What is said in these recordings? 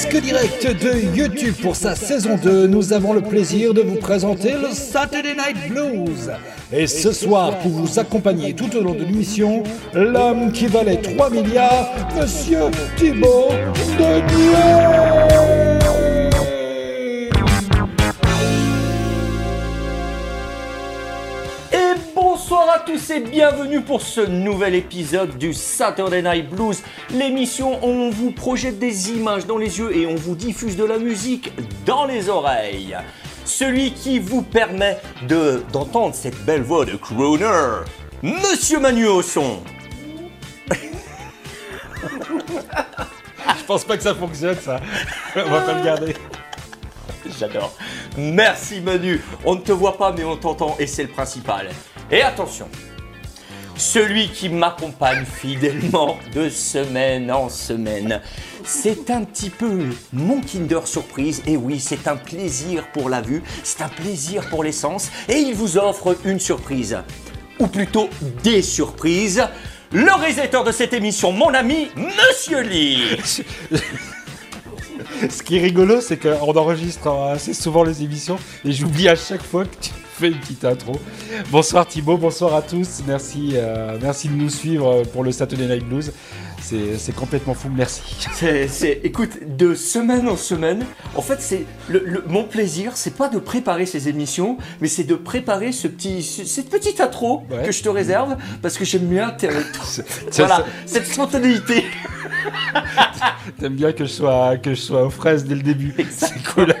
presque direct de YouTube pour sa saison 2, nous avons le plaisir de vous présenter le Saturday Night Blues. Et ce soir, pour vous accompagner tout au long de l'émission, l'homme qui valait 3 milliards, Monsieur Thibaut Denier. Et tous et bienvenue pour ce nouvel épisode du Saturday Night Blues, l'émission où on vous projette des images dans les yeux et on vous diffuse de la musique dans les oreilles. Celui qui vous permet de d'entendre cette belle voix de crooner, Monsieur Manu au. Je pense pas que ça fonctionne ça. On va pas le garder. J'adore. Merci Manu. On ne te voit pas mais on t'entend et c'est le principal. Et attention, celui qui m'accompagne fidèlement de semaine en semaine, c'est un petit peu mon Kinder Surprise. Et oui, c'est un plaisir pour la vue, c'est un plaisir pour les sens. Et il vous offre une surprise. Ou plutôt des surprises. Le réalisateur de cette émission, mon ami, Monsieur Lee. Ce qui est rigolo, c'est qu'on enregistre assez souvent les émissions et j'oublie à chaque fois que tu fais une petite intro. Bonsoir Thibaut, bonsoir à tous. Merci, euh, merci de nous suivre pour le Saturday Night Blues. C'est complètement fou, merci. C'est, écoute, de semaine en semaine, en fait, c'est le, le- mon plaisir, c'est pas de préparer ces émissions, mais c'est de préparer ce petit, ce- cette petite intro Ouais. que je te réserve parce que j'aime bien tes- voilà, cette spontanéité. T'aimes bien que je sois que je sois aux fraises dès le début. C'est cool.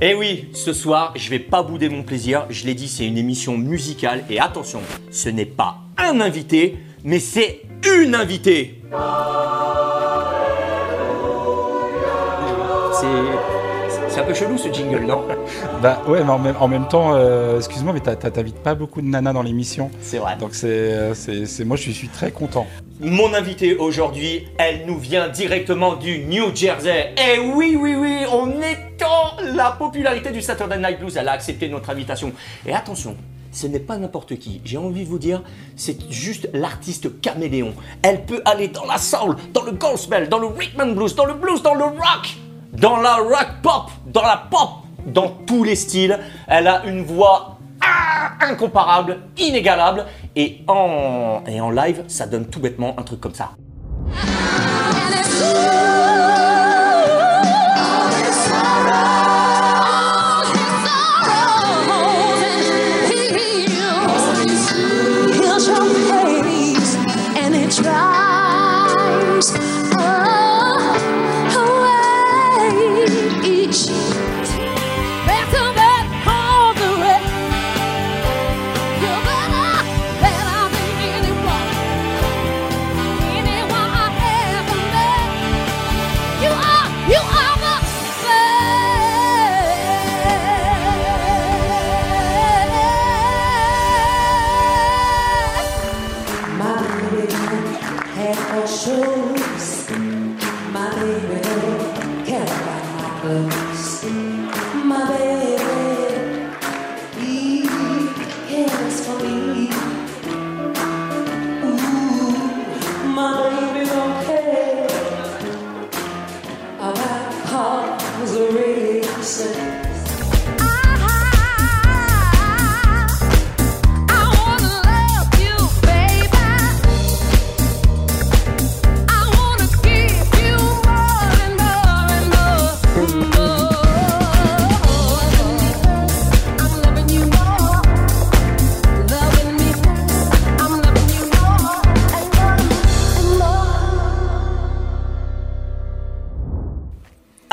Et oui, ce soir, je vais pas bouder mon plaisir. Je l'ai dit, c'est une émission musicale et attention, ce n'est pas un invité, mais c'est une invitée. C'est, c'est un peu chelou ce jingle, non? Bah ouais, mais en même, en même temps, euh, excuse-moi, mais t'invites pas beaucoup de nanas dans l'émission. C'est vrai. Donc c'est, euh, c'est, c'est- moi je suis très content. Mon invitée aujourd'hui, elle nous vient directement du New Jersey. Et oui, oui, oui, en étant la popularité du Saturday Night Blues, elle a accepté notre invitation. Et attention, ce n'est pas n'importe qui. J'ai envie de vous dire, c'est juste l'artiste caméléon. Elle peut aller dans la soul, dans le gospel, dans le rhythm and blues, dans le blues, dans le rock, dans la rock pop, dans la pop, dans tous les styles. Elle a une voix incomparable, inégalable. Et en, et en live, ça donne tout bêtement un truc comme ça.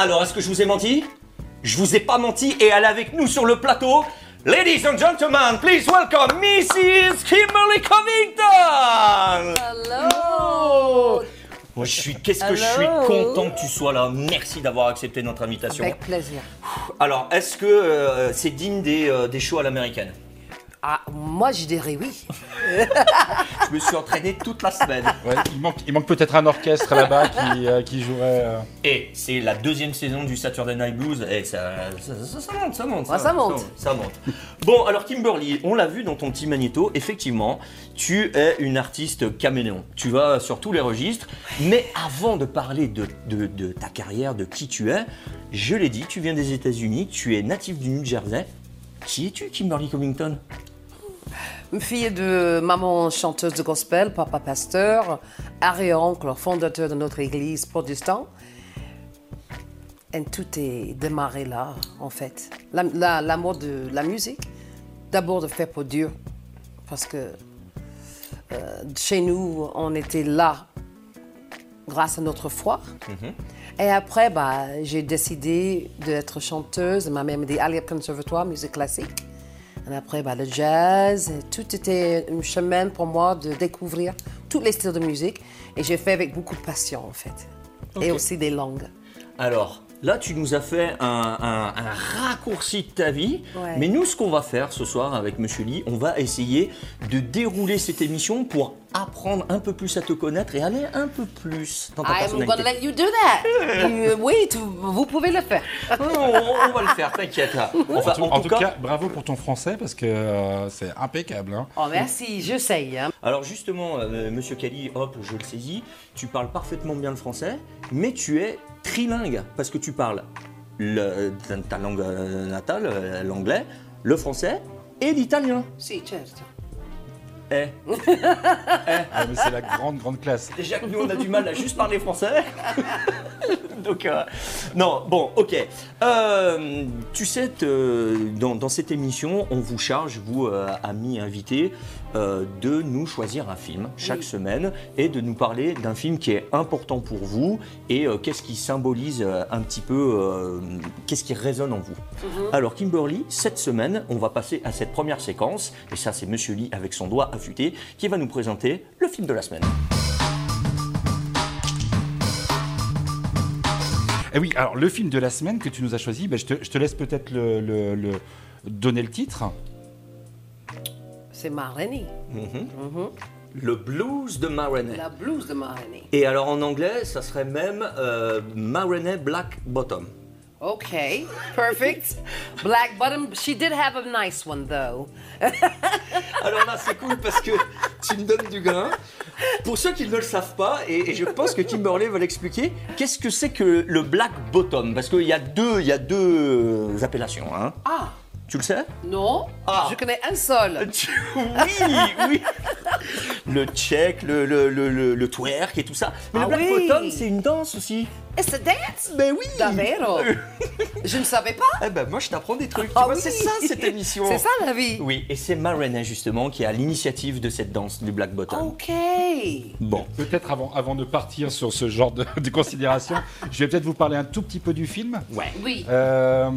Alors, est-ce que je vous ai menti? Je vous ai pas menti et elle est avec nous sur le plateau. Ladies and gentlemen, please welcome Mrs. Kimberly Covington Hello Moi, je suis, qu'est-ce que je suis content que tu sois là. Merci d'avoir accepté notre invitation. Avec plaisir. Alors, est-ce que euh, c'est digne des, euh, des shows à l'américaine? Ah, moi je dirais oui. Je me suis entraîné toute la semaine. Ouais, il manque, il manque peut-être un orchestre là-bas qui, euh, qui jouerait. euh, Et c'est la deuxième saison du Saturday Night Blues et ça, ça, ça- ça monte, ça monte. Ouais, ça monte. Ça, monte. Bon, alors Kimberly, on l'a vu dans ton petit magnéto, effectivement, tu es une artiste caméléon. Tu vas sur tous les registres. Mais avant de parler de, de- de ta carrière, de qui tu es, je l'ai dit, tu viens des États-Unis, tu es natif du New Jersey. Qui es-tu, Kimberly Covington? Une fille de maman chanteuse de gospel, papa pasteur, arrière-oncle fondateur de notre église protestante. Et tout est démarré là, en fait. La- la- L'amour de la musique, d'abord de faire pour Dieu, parce que euh, chez nous, on était là grâce à notre foi. Et après, bah, j'ai décidé d'être chanteuse. Ma mère m'a dit, allez au conservatoire, musique classique. Après, bah, le jazz, tout était un chemin pour moi de découvrir tous les styles de musique. Et j'ai fait avec beaucoup de passion, en fait. Et aussi des langues. Alors, là, tu nous as fait un, un- un raccourci de ta vie. Ouais. Mais nous, ce qu'on va faire ce soir avec Monsieur Lee, on va essayer de dérouler cette émission pour apprendre un peu plus à te connaître et aller un peu plus dans ta I'm personnalité. gonna let you do that. You- oui, tu- vous pouvez le faire. Non, on, on va le faire, t'inquiète. En tout, en tout cas, bravo pour ton français parce que euh, c'est impeccable. hein. Oh, merci, j'essaye. Hein. Alors justement, euh, Monsieur Kelly, hop, je le saisis, tu parles parfaitement bien le français, mais tu es trilingue parce que tu parles le- ta, ta langue euh, natale, euh, l'anglais, le français et l'italien. Si, certo. Eh, Ah, mais c'est la grande, grande classe. déjà que nous on a du mal à juste parler français. Donc, euh, non, bon, ok. Euh, tu sais, te- dans, dans cette émission, on vous charge, vous, euh, amis invités, euh, de nous choisir un film chaque semaine et de nous parler d'un film qui est important pour vous et euh, qu'est-ce qui symbolise euh, un petit peu, euh, qu'est-ce qui résonne en vous. Alors, Kimberly, cette semaine, on va passer à cette première séquence, et ça, c'est Monsieur Lee avec son doigt affûté qui va nous présenter le film de la semaine. Et oui, alors le film de la semaine que tu nous as choisi, ben, je, te, je te laisse peut-être le, le- le- donner le titre. C'est Marlene. Le blues de Maroney. La blues de Marlene. Et alors en anglais, ça serait même euh, Black Bottom. Okay, perfect. Black bottom. She did have a nice one though. Alors là, c'est cool parce que tu me donnes du grain. Pour ceux qui ne le savent pas, et, et je pense que Kimberley va l'expliquer, qu'est-ce que c'est que le Black Bottom? Parce qu'il y a deux, il y a deux appellations. Hein. Ah, Tu le sais? Non. Ah. Je connais un seul. Oui, oui. Le check, le, le, le, le- le twerk et tout ça. Mais Ah le Black. Bottom, c'est une danse aussi. It's a dance? Ben oui Davvero? Je ne savais pas. Eh ben moi je t'apprends des trucs. Ah oui. c'est ça cette émission. C'est ça la vie. Oui, et c'est Marina justement qui a l'initiative de cette danse du Black Bottom. Ok. Bon. Peut-être avant, avant de partir sur ce genre de, de considération, je vais peut-être vous parler un tout petit peu du film. Ouais. Oui. Euh,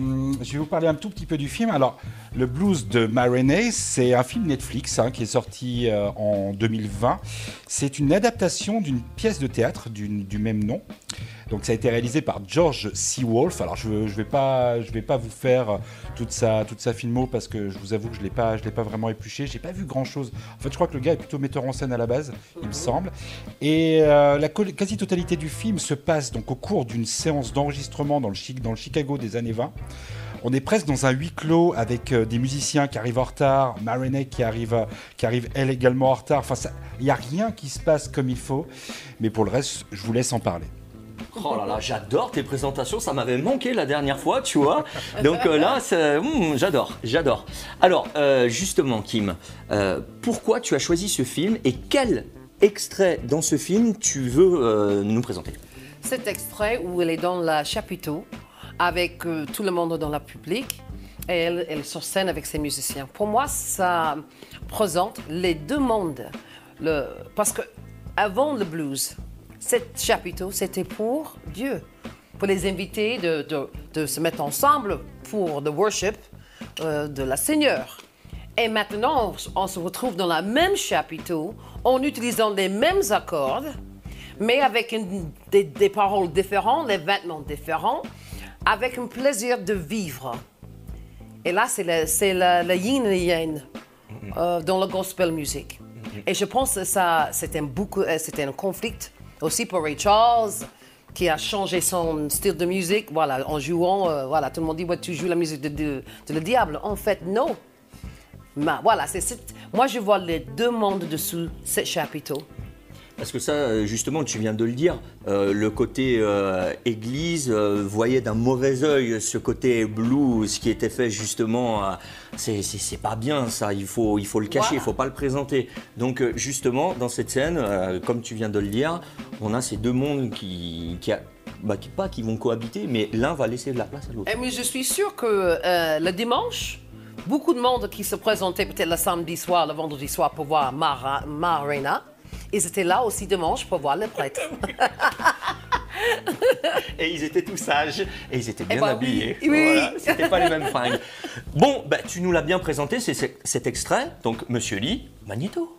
je vais vous parler un tout petit peu du film. Alors, le blues de Maroney, c'est un film Netflix hein, qui est sorti euh, en 2020. C'est une adaptation d'une pièce de théâtre du même nom. Donc, ça a été réalisé par George. Wolfe. Alors, je ne vais, pas- vais pas vous faire toute sa, toute sa filmo parce que je vous avoue que je ne l'ai pas, vraiment épluché. J'ai pas vu grand-chose. En fait, je crois que le gars est plutôt metteur en scène à la base, il me semble. Et euh, la quasi-totalité du film se passe donc au cours d'une séance d'enregistrement dans, dans le Chicago des années 20. On est presque dans un huis clos avec euh, des musiciens qui arrivent en retard, Maroney qui arrive, qui arrive elle également en retard. Enfin, il n'y a rien qui se passe comme il faut. Mais pour le reste, je vous laisse en parler. Oh là là, j'adore tes présentations, ça m'avait manqué la dernière fois, tu vois. Donc euh, là, hum, j'adore, j'adore. Alors, euh, justement, Kim, euh, pourquoi tu as choisi ce film et quel extrait dans ce film tu veux nous présenter? Cet extrait où elle est dans le chapiteau avec tout le monde dans le public et elle, elle sur scène avec ses musiciens. Pour moi, ça présente les deux mondes. Parce que avant le blues, cet chapiteau, c'était pour Dieu, pour les invités de, se mettre ensemble pour le worship euh, de la Seigneur. Et maintenant, on, se retrouve dans le même chapiteau, en utilisant les mêmes accords, mais avec des, des paroles différentes, les vêtements différents, avec un plaisir de vivre. Et là, c'est le, c'est le, le yin et le yang euh, dans la gospel music. Et je pense que c'était un, euh, c'était un conflit aussi pour Ray Charles, qui a changé son style de musique, voilà, en jouant, euh, voilà, tout le monde dit, ouais, tu joues la musique de, le diable. En fait, non. Mais voilà, c'est, c'est- moi je vois les deux mondes dessous ce chapiteau. Parce que ça, justement, tu viens de le dire, euh, le côté euh, église euh, voyait d'un mauvais œil ce côté blues qui était fait justement. c'est, pas bien ça, il faut, il faut le cacher, il faut pas le présenter. Donc, justement, dans cette scène, comme tu viens de le dire, on a ces deux mondes qui. qui a- bah, qui- pas qui vont cohabiter, mais l'un va laisser de la place à l'autre. Et mais je suis sûre que le dimanche, beaucoup de monde qui se présentait peut-être le samedi soir, le vendredi soir pour voir Mara, Marina, ils étaient là aussi dimanche pour voir le prêtre. Et ils étaient tous sages et ils étaient bien bah oui, habillés. oui. Voilà, c'était pas les mêmes fringues. Bon, bah, tu nous l'as bien présenté, c'est c'est- cet extrait. Donc, Monsieur Lee, Magneto.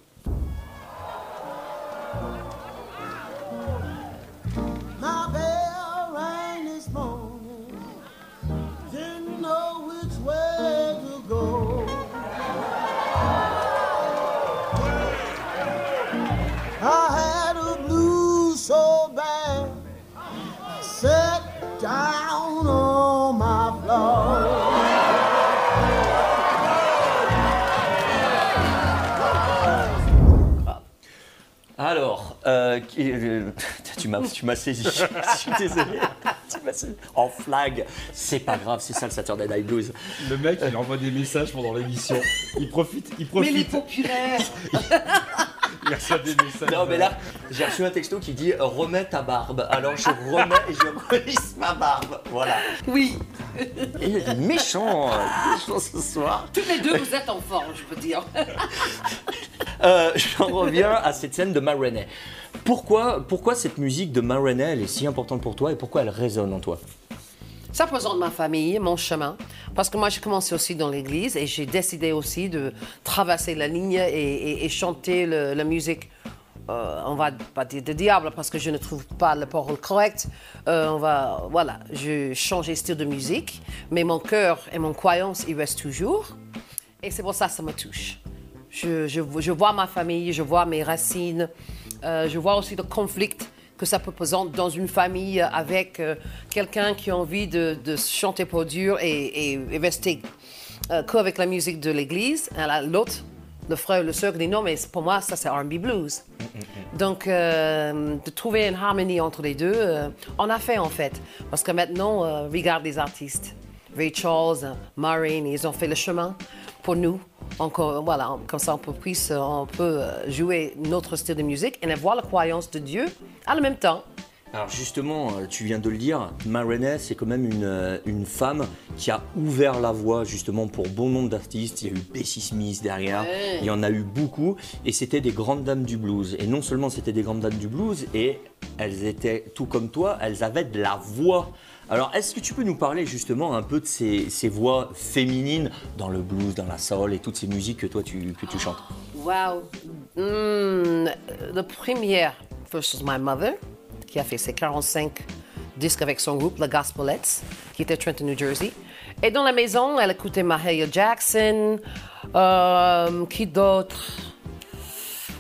tu m'as tu m'as saisi. Je suis désolé. Tu m'as saisi. En flag. C'est pas grave, c'est ça le Saturday Night Blues. Le mec, il envoie des messages pendant l'émission. Il profite, il Mais les profite. populaires Il reçoit des messages. Non, mais là, j'ai reçu un texto qui dit remets ta barbe. Alors, je remets et je relisse ma barbe. Voilà. Oui, Et il est méchant, euh, méchant ce soir. tous les deux vous êtes en forme, je peux dire. Euh, J'en reviens à cette scène de Ma Rainey. Pourquoi, pourquoi cette musique de Ma Rainey, elle est si importante pour toi et pourquoi elle résonne en toi? Ça représente ma famille, mon chemin. Parce que moi, j'ai commencé aussi dans l'église et j'ai décidé aussi de traverser la ligne et, chanter la musique. euh, on va pas dire de diable parce que je ne trouve pas le parole correct. Euh, on va, voilà, je change style de musique, mais mon cœur et mon croyance, ils restent toujours. Et c'est pour ça que ça me touche. Je, vois ma famille, je vois mes racines, je vois aussi le conflit que ça peut présenter dans une famille avec euh, quelqu'un qui a envie de, de chanter pour Dieu et, et- et rester euh, qu'avec la musique de l'église. L'autre, le frère, le sœur dit non, mais pour moi, ça c'est R&B blues. Donc, euh, de trouver une harmonie entre les deux, euh, on a fait en fait. Parce que maintenant, euh, regarde les artistes. Ray Charles, euh, Maureen, ils ont fait le chemin pour nous. Encore, voilà, comme ça, on peut, puisse, on peut euh, jouer notre style de musique et avoir la croyance de Dieu en même temps. Alors justement, euh, tu viens de le dire, Ma Rainey, c'est quand même une, euh, une femme qui a ouvert la voie justement pour bon nombre d'artistes. Il y a eu Bessie Smith derrière, il y en a eu beaucoup, et c'était des grandes dames du blues. Et non seulement c'était des grandes dames du blues, et elles étaient tout comme toi, elles avaient de la voix. Alors, est-ce que tu peux nous parler justement un peu de ces, voix féminines dans le blues, dans la soul et toutes ces musiques que toi tu, que tu chantes? Wow. Hmm, le premier, first was my mother, qui a fait ses 45 disques avec son groupe, The Gospelettes, qui était à Trenton, New Jersey. Et dans la maison, elle écoutait Mahalia Jackson. Euh, qui d'autre?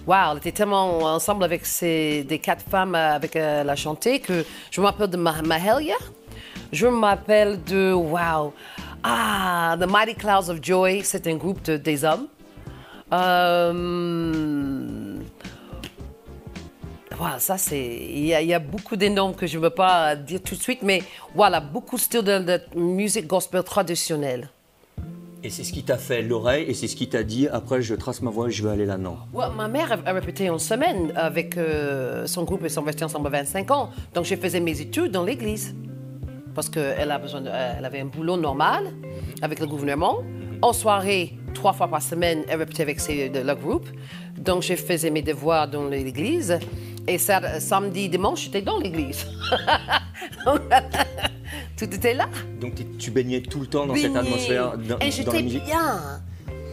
Wow, elle était tellement ensemble avec ces, des quatre femmes euh, avec euh, la chanter que je me rappelle de Ma- Mahalia. Je me rappelle de, wow, ah, The Mighty Clouds of Joy, c'est un groupe de- des hommes. Euh, voilà, ça c'est. Il y, a- il y a beaucoup de noms que je ne veux pas dire tout de suite, mais voilà, beaucoup de styles de, de musique gospel traditionnelle. Et c'est ce qui t'a fait l'oreille, et c'est ce qui t'a dit après je trace ma voie et je vais aller là-dedans. Ouais, ma mère a, a répété en semaine avec euh, son groupe, ils sont restés ensemble 25 ans. Donc je faisais mes études dans l'église. Parce qu'elle de- elle avait un boulot normal avec le gouvernement. En soirée, trois fois par semaine, elle répétait avec ses, le groupe. Donc je faisais mes devoirs dans l'église. Et ça, samedi, dimanche, j'étais dans l'église. Tout était là. Donc tu baignais tout le temps dans cette atmosphère, dans, Et j'étais bien.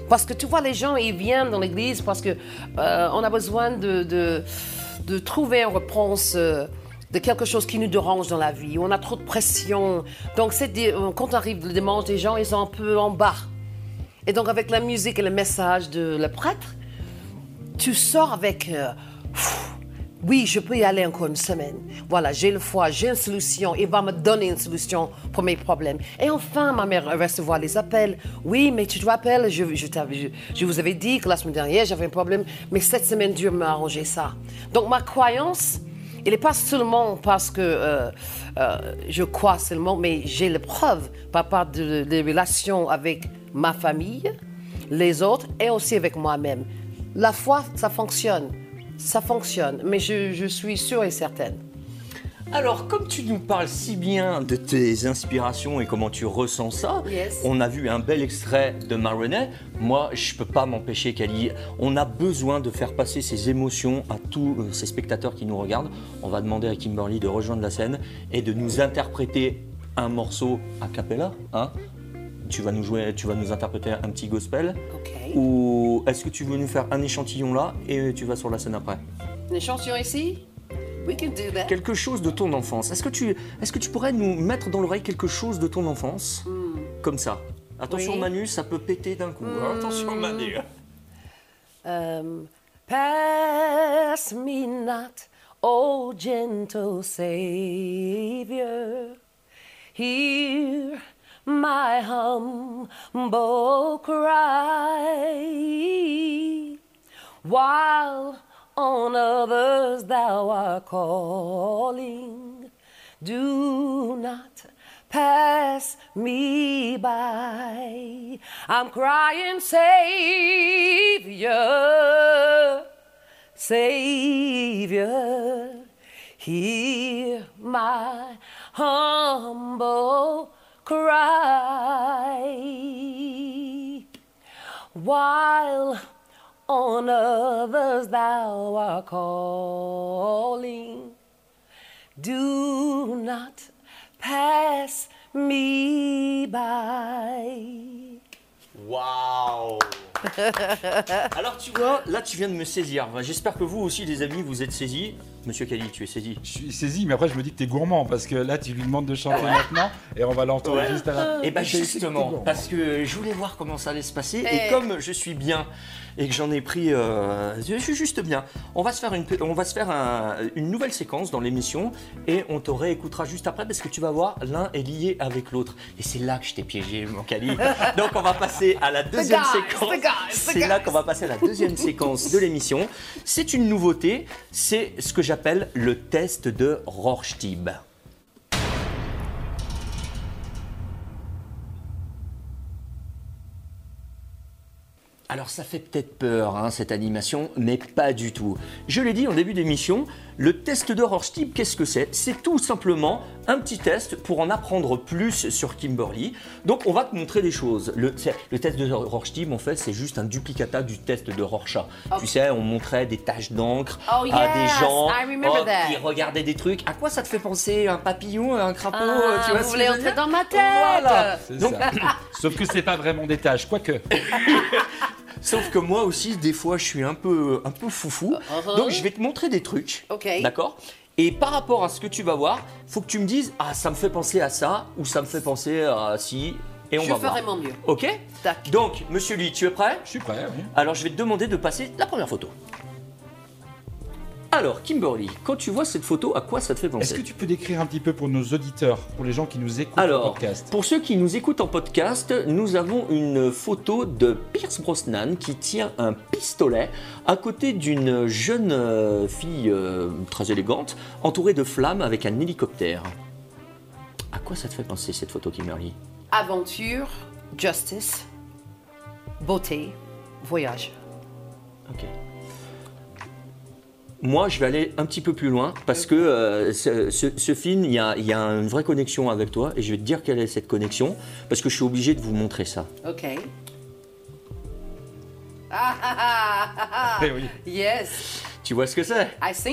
Parce que tu vois, les gens, ils viennent dans l'église parce que euh, on a besoin de, de, de trouver une réponse euh, de quelque chose qui nous dérange dans la vie. On a trop de pression. Donc, euh, quand on arrive le dimanche, les gens, ils sont un peu en bas. Et donc, avec la musique et le message de le prêtre, tu sors avec. euh, oui, je peux y aller encore une semaine. Voilà, j'ai le foie, j'ai une solution. Il va me donner une solution pour mes problèmes. Et enfin, ma mère recevoir les appels. Oui, mais tu te rappelles, je, je- je vous avais dit que la semaine dernière, j'avais un problème, mais cette semaine, Dieu m'a arrangé ça. Donc, ma croyance, il n'est pas seulement parce que euh, euh, je crois seulement, mais j'ai les preuves par part de- des relations avec ma famille, les autres et aussi avec moi-même. La foi, ça fonctionne. Ça fonctionne, mais je suis sûre et certaine. Alors, comme tu nous parles si bien de tes inspirations et comment tu ressens ça, Yes. on a vu un bel extrait de Maroney. Moi, je peux pas m'empêcher, Kali. On a besoin de faire passer ces émotions à tous euh, ces spectateurs qui nous regardent. On va demander à Kimberly de rejoindre la scène et de nous interpréter un morceau a cappella. Hein tu vas nous jouer, tu vas nous interpréter un petit gospel. Ok. Ou est-ce que tu veux nous faire un échantillon là et tu vas sur la scène après? Une échantillon ici? Quelque chose de ton enfance. Est-ce que tu, est-ce que tu pourrais nous mettre dans l'oreille quelque chose de ton enfance? Comme ça. Attention Oui. Manu, ça peut péter d'un coup. hein. Attention Manu. Um, pass me not, O gentle Savior. Hear my humble cry. While on others thou art calling, do not pass me by. I'm crying, Savior, Savior, hear my humble cry. While on others thou art calling, do not pass me by. Waouh Alors tu vois, là tu viens de me saisir. J'espère que vous aussi les amis vous êtes saisis. Monsieur Kali, tu es saisi. Je suis saisi, mais après je me dis que t'es gourmand parce que là tu lui demandes de chanter maintenant et on va l'entendre Ouais. juste à la. Et bah Je sais que t'es justement, parce que je voulais voir comment ça allait se passer et Eh. comme je suis bien et que j'en ai pris, euh, je suis juste bien. On va se faire une, on va se faire un- une nouvelle séquence dans l'émission et on te réécoutera juste après parce que tu vas voir l'un est lié avec l'autre et c'est là que je t'ai piégé mon Cali. Donc on va passer à la deuxième séquence. the guys, the C'est là qu'on va passer à la deuxième séquence de l'émission. C'est une nouveauté, c'est ce que j'appelle le test de Rorschach. Alors ça fait peut-être peur hein, cette animation, mais pas du tout. Je l'ai dit en début d'émission, le test de Rorschach, qu'est-ce que c'est? C'est tout simplement un petit test pour en apprendre plus sur Kimberly. Donc on va te montrer des choses. Le, test de Rorschach, en fait, c'est juste un duplicata du test de Rorschach. Tu sais, on montrait des taches d'encre Oh, à des gens that. qui regardaient des trucs. À quoi ça te fait penser Un papillon, un crapaud Ah, tu vois vous voulez entrer dans ma tête Voilà. Donc, ça. Sauf que c'est pas vraiment des tâches, quoique. Sauf que moi aussi, des fois, je suis un peu, un peu foufou. Uh-huh. Donc, je vais te montrer des trucs. Ok. D'accord? Et par rapport à ce que tu vas voir, faut que tu me dises Ah, ça me fait penser à ça, ou ça me fait penser à si. Et on Je va voir. ferai mon mieux. Ok? Tac. Donc, monsieur Lee, tu es prêt? Je suis prêt, oui. Alors, je vais te demander de passer la première photo. Alors, Kimberly, quand tu vois cette photo, à quoi ça te fait penser Est-ce que tu peux décrire un petit peu pour nos auditeurs, pour les gens qui nous écoutent Alors, au podcast? pour ceux qui nous écoutent en podcast, nous avons une photo de Pierce Brosnan qui tient un pistolet à côté d'une jeune euh, fille euh, très élégante, entourée de flammes avec un hélicoptère. À quoi ça te fait penser cette photo, Kimberly? Aventure, justice, beauté, voyage. Ok. Moi, je vais aller un petit peu plus loin parce que euh, ce, ce- ce film, il y a, il y a une vraie connexion avec toi et je vais te dire quelle est cette connexion parce que je suis obligé de vous montrer ça. Ok. Ah, ah, ah, oui. Yes, Tu vois ce que c'est?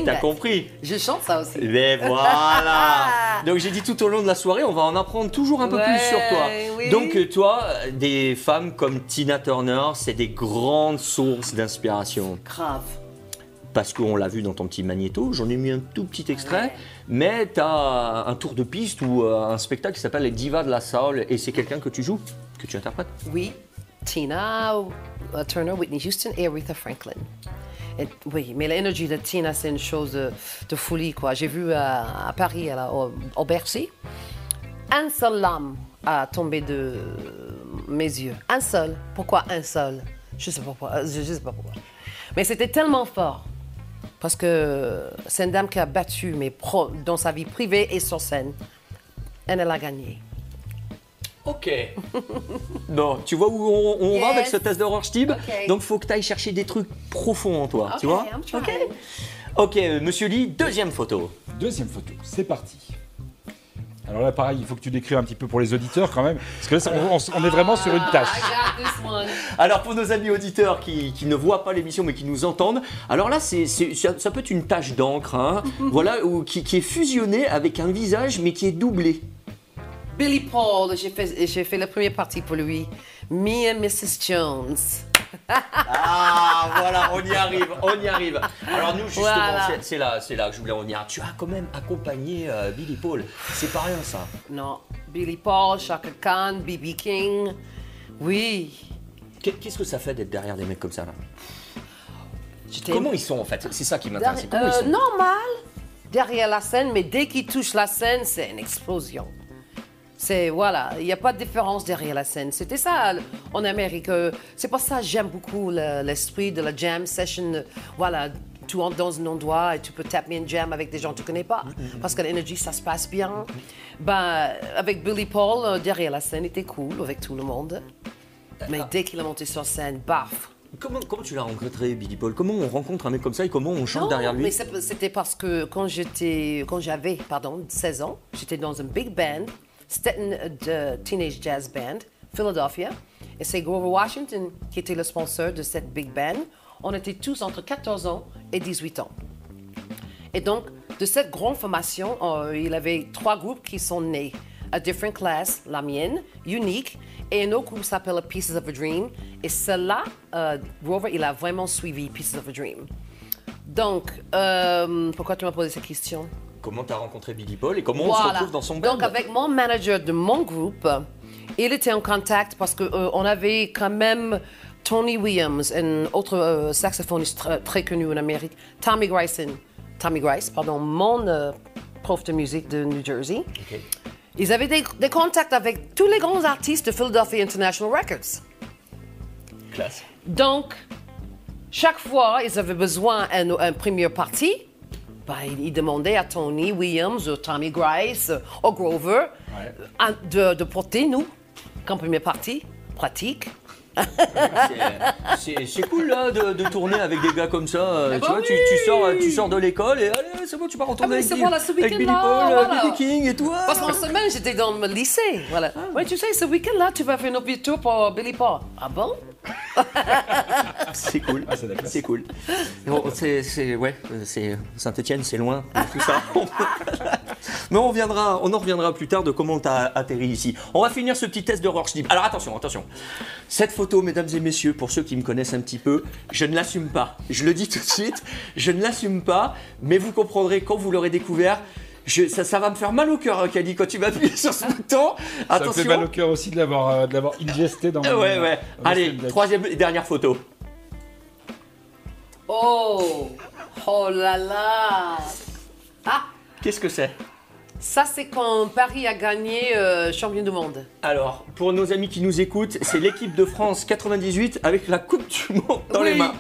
T'as compris? Je chante ça aussi. Mais voilà Donc j'ai dit tout au long de la soirée, on va en apprendre toujours un peu Ouais, plus sur toi. oui. Donc euh, toi, euh, des femmes comme Tina Turner, c'est des grandes sources d'inspiration. Grave. Parce qu'on l'a vu dans ton petit magnéto, j'en ai mis un tout petit extrait, Ouais. mais t'as un tour de piste ou euh, un spectacle qui s'appelle Les Divas de la Soul, et c'est quelqu'un que tu joues, que tu interprètes? Oui, Tina Turner, Whitney Houston et Aretha Franklin. Et- oui, mais l'énergie de Tina, c'est une chose de, de folie, quoi. J'ai vu à, à Paris, à la- au, au Bercy, un seul lame a tombé de mes yeux. Un seul. Pourquoi un seul? Je sais pas pourquoi. Je, je sais pas pourquoi. Mais c'était tellement fort. Parce que c'est une dame qui a battu mes pros dans sa vie privée et sur scène. Et elle a gagné. Ok. non, tu vois où on, on va avec ce test de Rorschach Ok. Donc faut que tu ailles chercher des trucs profonds en toi, tu Ok, vois I'm trying. Ok, euh, monsieur Lee, deuxième photo. Deuxième photo, c'est parti. Alors là, pareil, il faut que tu décrives un petit peu pour les auditeurs quand même, parce que là, on, on- on est vraiment sur une tâche. I got this one. Alors pour nos amis auditeurs qui, qui ne voient pas l'émission mais qui nous entendent, alors là c'est, c'est- ça, ça peut être une tache d'encre, hein, voilà, ou, qui, qui est fusionnée avec un visage mais qui est doublé. Billy Paul, j'ai fait, j'ai fait la première partie pour lui. Me and Mrs. Jones. Ah voilà, on y arrive, on y arrive. Alors nous justement, Voilà. c'est, là, c'est là que je voulais en venir. Tu as quand même accompagné euh, Billy Paul, c'est pas rien ça. Non, Billy Paul, Chaka Khan, B.B. King. Oui. Qu'est- Qu'est-ce que ça fait d'être derrière des mecs comme ça là? Comment ils sont en fait? C'est ça qui m'intéresse. Euh, normal derrière la scène, mais dès qu'il touche la scène, c'est une explosion. C'est voilà, il n'y a pas de différence derrière la scène. C'était ça en Amérique. euh, C'est pour ça que j'aime beaucoup le- l'esprit de la jam session. euh, Voilà, tu entres dans un endroit et tu peux taper une jam avec des gens que tu connais pas. Parce que l'énergie, ça se passe bien. Ben, avec Billy Paul, euh, derrière la scène, il était cool avec tout le monde. Mais dès qu'il est monté sur scène, baf, Comment, comment tu l'as rencontré Billy Paul? Comment on rencontre un mec comme ça et comment on chante Non, derrière lui? mais c'était parce que quand j'étais, quand j'avais, pardon, 16 ans, j'étais dans un big band, Stetton euh, de Teenage Jazz Band, Philadelphia, et c'est Grover Washington qui était le sponsor de cette big band. On était tous entre 14 ans et 18 ans. Et donc, de cette grande formation, euh, il y avait trois groupes qui sont nés. A Different Class, la mienne, Unique, et un autre groupe s'appelle Pieces of a Dream. Et cela, euh, Grover, il a vraiment suivi Pieces of a Dream. Donc, euh, pourquoi tu m'as posé cette question? Comment t'as rencontré Billy Paul et comment on se retrouve dans son band Donc, avec mon manager de mon groupe, il était en contact parce qu'on avait quand même Tony Williams, un autre euh, saxophoniste tr- très connu en Amérique, Tommy Grayson, Tommy Grice, pardon, mon euh, prof de musique de New Jersey. Ils avaient des, des contacts avec tous les grands artistes de Philadelphia International Records. Classe. Donc, chaque fois ils avaient besoin d'une un première partie, ben, ils demandaient à Tony Williams, ou Tommy Grice, ou Grover de, de porter nous comme première partie. Pratique. C'est- cool là de, de tourner avec des gars comme ça. euh, tu bah vois, tu, oui. tu sors, tu sors de l'école et allez, c'est bon, tu pars retourner Ah, mais avec, voilà, ce avec Billy Paul, voilà. Billy King et toi. Parce qu'en semaine, j'étais dans le lycée. Voilà. Ouais, tu sais, ce week-end-là, tu vas faire une autre tour pour Billy Paul. Ah bon? C'est cool. Ah, c'est cool. Bon, c'est, ouais, c'est Saint-Étienne, c'est loin, tout ça. Mais on reviendra, on en reviendra plus tard de comment t'as atterri ici. On va finir ce petit test de Rorschach. Alors attention, attention. Cette photo, mesdames et messieurs, pour ceux qui me connaissent un petit peu, je ne l'assume pas. Je le dis tout de suite, je ne l'assume pas. Mais vous comprendrez quand vous l'aurez découvert. Je- ça, ça va me faire mal au cœur, hein, Kali, quand tu vas appuyer sur ce bouton. Ça me fait mal au cœur aussi de l'avoir euh, de l'avoir ingesté dans Euh, mon- Ouais, ouais. dans Allez, troisième et dernière photo. Oh! Oh là là! Ah! Qu'est-ce que c'est? Ça, c'est quand Paris a gagné euh, champion du monde. Alors, pour nos amis qui nous écoutent, c'est l'équipe de France 98 avec la Coupe du Monde dans Oui. les mains.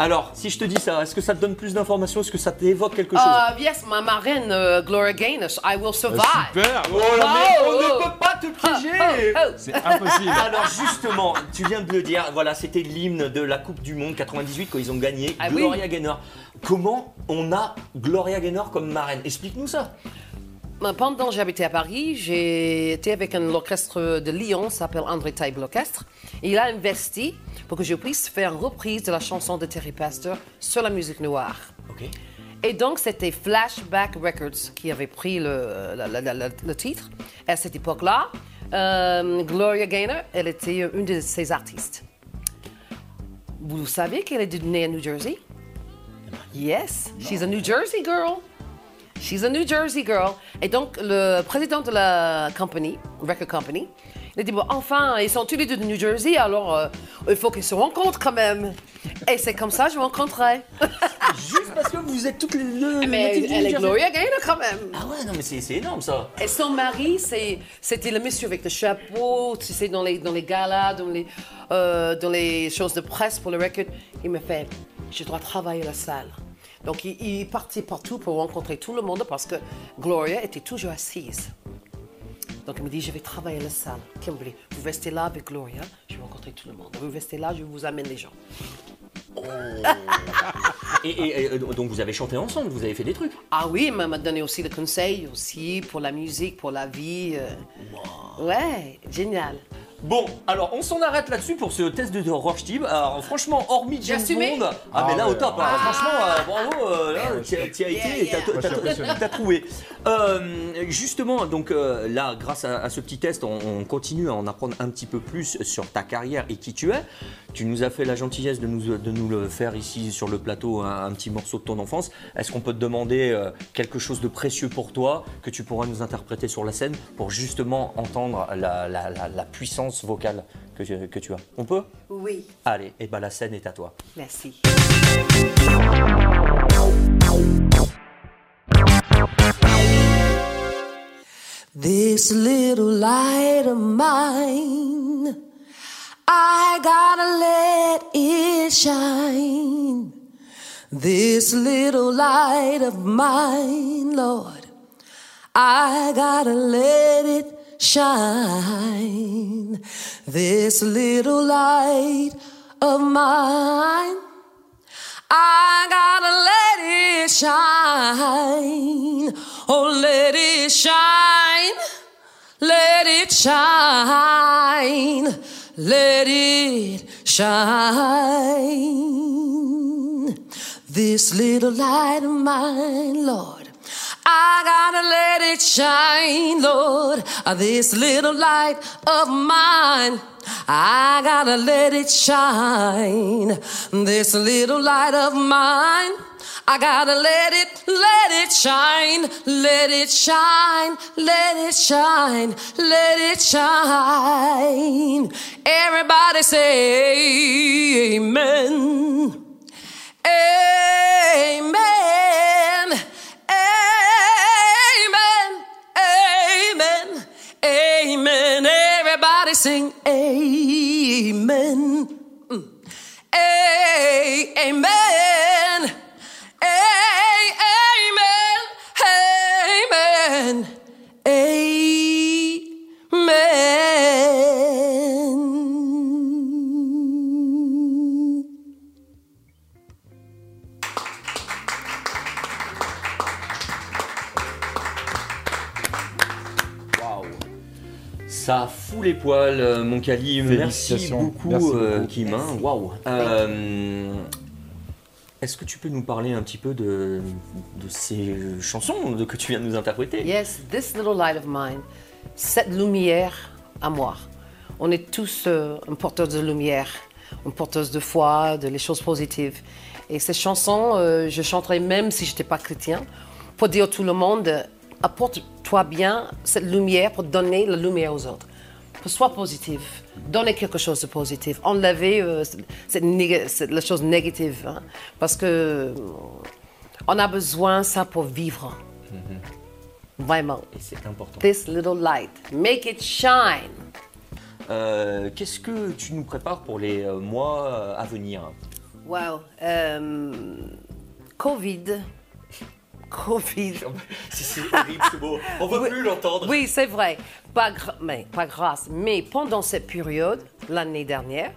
Alors, si je te dis ça, est-ce que ça te donne plus d'informations? Est-ce que ça t'évoque quelque chose? Uh, yes, ma marraine, euh, Gloria Gaynor, I will survive. Super Oh là, mais Oh, on oh. ne peut pas te piéger Oh, oh. C'est impossible. Alors justement, tu viens de le dire, voilà, c'était l'hymne de la Coupe du Monde 98 quand ils ont gagné, Ah oui. Gloria Gaynor. Comment on a Gloria Gaynor comme marraine? Explique-nous ça. Ben, Pendant que j'habitais à Paris, j'ai été avec un orchestre de Lyon, s'appelle André Taille Orchestre. Et il a investi pour que je puisse faire une reprise de la chanson de Terry Pastor sur la musique noire. Et donc, c'était Flashback Records qui avait pris le, titre. À cette époque-là, euh, Gloria Gaynor, elle était une de ses artistes. Vous savez qu'elle est née à New Jersey? Yes, she's a New Jersey girl. She's a New Jersey girl. Et donc, le président de la company, record company, il a dit, bon, enfin, ils sont tous les deux de New Jersey, alors euh, il faut qu'ils se rencontrent quand même. Et c'est comme ça que je me rencontrais. Juste parce que vous êtes toutes les deux. Mais natives du elle est. Gloria Gaynor quand même. Ah ouais, non, mais c'est c'est énorme ça. Et son mari, c'est- c'était le monsieur avec le chapeau, tu sais, dans les, dans les galas, dans les, euh, dans les choses de presse pour le record. Il me fait, je dois travailler à la salle. Donc, il, il partait partout pour rencontrer tout le monde parce que Gloria était toujours assise. Donc, il me dit, je vais travailler à la salle. Kimberly, vous restez là avec Gloria, je vais rencontrer tout le monde. Vous restez là, je vous amène les gens. Et, et- et, donc vous avez chanté ensemble, vous avez fait des trucs. Ah oui, il m'a donné aussi le conseil aussi pour la musique, pour la vie. euh. Ouais, génial. Bon, alors on s'en arrête là-dessus pour ce test de Rochdib. Alors franchement, hormis James Bond, ah, mais Ah là ouais, au top, hein. franchement, euh, bravo, euh, là, tu as, tu as été, et t'as- trouvé. Euh, justement, donc euh, là, grâce à, à ce petit test, on, on continue à en apprendre un petit peu plus sur ta carrière et qui tu es. Tu nous as fait la gentillesse de nous, de nous le faire ici sur le plateau, un, un petit morceau de ton enfance. Est-ce qu'on peut te demander euh, quelque chose de précieux pour toi que tu pourras nous interpréter sur la scène pour justement entendre la, la- la- la puissance vocale que, tu- que tu as On peut? Oui, Allez, et ben la scène est à toi. merci. This little light of mine, I gotta let it shine. This little light of mine, Lord, I gotta let it shine. This little light of mine. I gotta let it shine. Oh, let it shine. Let it shine. Let it shine. This little light of mine, Lord. I gotta let it shine, Lord. This little light of mine. I gotta let it shine. This little light of mine. I gotta let it, let it shine, let it shine, let it shine, let it shine. Everybody say amen. Amen. Amen. Amen. Amen. Everybody sing amen. Mm. Amen. Amen. Ça fout les poils, euh, mon Kali. Merci Félicitations. beaucoup, Merci euh, beaucoup. Kim. hein. Waouh Euh, Est-ce que tu peux nous parler un petit peu de, de ces chansons de- que tu viens de nous interpréter? Yes, this little light of mine, cette lumière à moi. On est tous euh, un porteur de lumière, un porteuse de foi, de les choses positives. Et ces chansons, euh, je chanterais même si je n'étais pas chrétien, pour dire à tout le monde, apporte-toi bien cette lumière pour donner la lumière aux autres. Pour sois positif, donner quelque chose de positif, enlever euh, cette, cette- la chose négative. hein. parce que euh, on a besoin de ça pour vivre. Vraiment. Et c'est important. This little light, make it shine. Euh, Qu'est-ce que tu nous prépares pour les euh, mois à venir? Wow. euh, Covid. Covid. C'est horrible ce mot. On veut Oui. plus l'entendre. Oui, c'est vrai. Pas, mais, pas grâce. Mais pendant cette période, l'année dernière,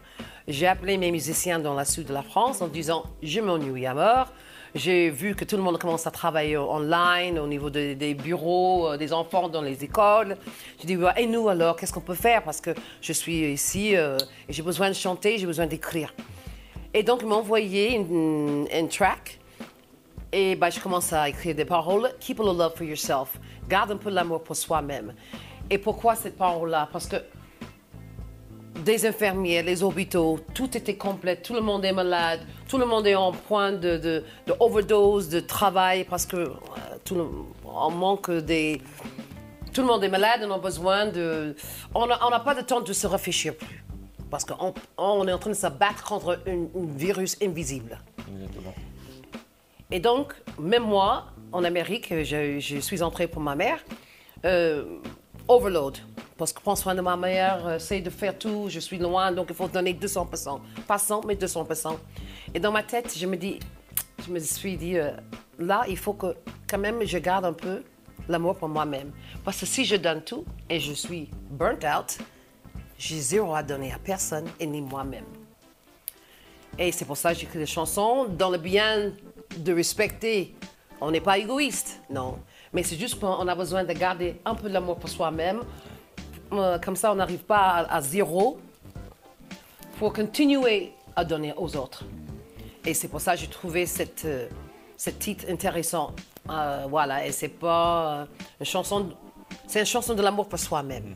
j'ai appelé mes musiciens dans la sud de la France en disant Je m'ennuie à mort. J'ai vu que tout le monde commence à travailler online au niveau de- des bureaux, euh, des enfants dans les écoles. J'ai dit Ouais, Et nous alors, qu'est-ce qu'on peut faire? Parce que je suis ici euh, et j'ai besoin de chanter, j'ai besoin d'écrire. Et donc, ils m'ont envoyé une track. Et ben, je commence à écrire des paroles. Keep little love for yourself. Garde un peu l'amour pour soi-même. Et pourquoi cette parole-là? Parce que des infirmières, les hôpitaux, tout était complet, tout le monde est malade, tout le monde est en point de, de, overdose, de travail, parce que euh, tout le, on manque des... Tout le monde est malade, on a besoin de... On n'a pas de temps de se réfléchir plus. Parce qu'on on est en train de se battre contre un virus invisible. Exactement. Et donc, même moi, en Amérique, je, je suis entrée pour ma mère, euh, overload. Parce que prendre soin de ma mère, euh, c'est de faire tout, je suis loin, donc il faut donner 200%. Pas 100, mais 200%. Et dans ma tête, je me dis, je me suis dit, euh, là, il faut que quand même je garde un peu l'amour pour moi-même. Parce que si je donne tout et je suis burnt out, j'ai zéro à donner à personne et ni moi-même. Et c'est pour ça que j'écris des chansons dans le bien de respecter. On n'est pas égoïste, non. Mais c'est juste qu'on a besoin de garder un peu de l'amour pour soi-même. Euh, Comme ça, on n'arrive pas à, à zéro. pour continuer à donner aux autres. Et c'est pour ça que j'ai trouvé cette, euh, ce titre intéressant. Euh, voilà, et c'est pas euh, une chanson, c'est une chanson de l'amour pour soi-même.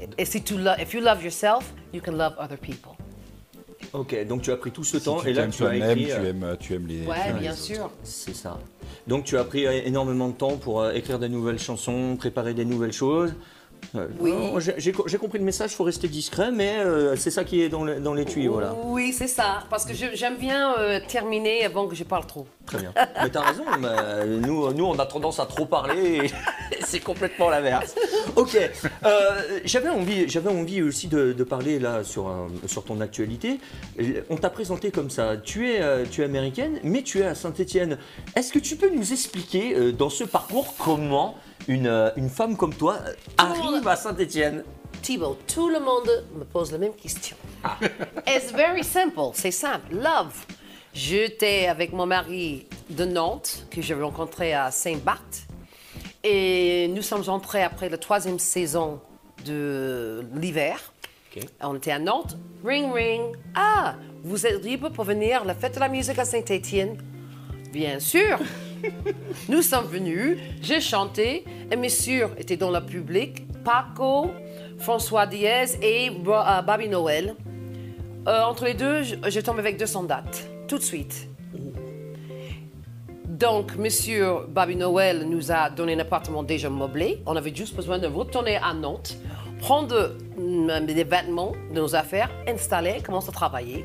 Et, et si tu lo- if you love yourself, you can love other people. Ok, donc tu as pris tout ce Si temps tu et là tu as écrit. tu euh, aimes, tu aimes les. Ouais, bien les sûr. C'est ça. Donc tu as pris euh, énormément de temps pour euh, écrire des nouvelles chansons, préparer des nouvelles choses. Euh, Oui. J'ai j'ai co- j'ai compris le message, il faut rester discret, mais euh, c'est ça qui est dans, le- dans les tuyaux. Voilà. Oui, c'est ça. Parce que j'aime bien euh, terminer avant que je parle trop. Très bien. Mais t'as raison, mais nous, nous on a tendance à trop parler et c'est complètement l'inverse. Ok, j'avais envie, envie aussi de, de parler là sur, un- sur ton actualité. On t'a présenté comme ça, tu es, tu es américaine, mais tu es à Saint-Étienne. Est-ce que tu peux nous expliquer dans ce parcours comment une, une femme comme toi euh, arrive à Saint-Étienne Thibaut, tout le monde me pose la même question. It's very simple, c'est simple. Love. J'étais avec mon mari de Nantes, que j'ai rencontré à Saint-Barth. Et nous sommes entrés après la troisième saison de l'hiver. On était à Nantes. Ring, ring. Ah, vous êtes libre pour venir à la fête de la musique à Saint-Étienne? Bien sûr. Nous sommes venus, j'ai chanté, et monsieur était dans le public, Paco, François Diaz et Bo- euh, Bobby Noël. Euh, entre les deux, je, tombe avec 200 dates, tout de suite. Donc, monsieur Bobby Noël nous a donné un appartement déjà meublé. On avait juste besoin de retourner à Nantes, prendre mm, des vêtements, de nos affaires, installer, commencer à travailler.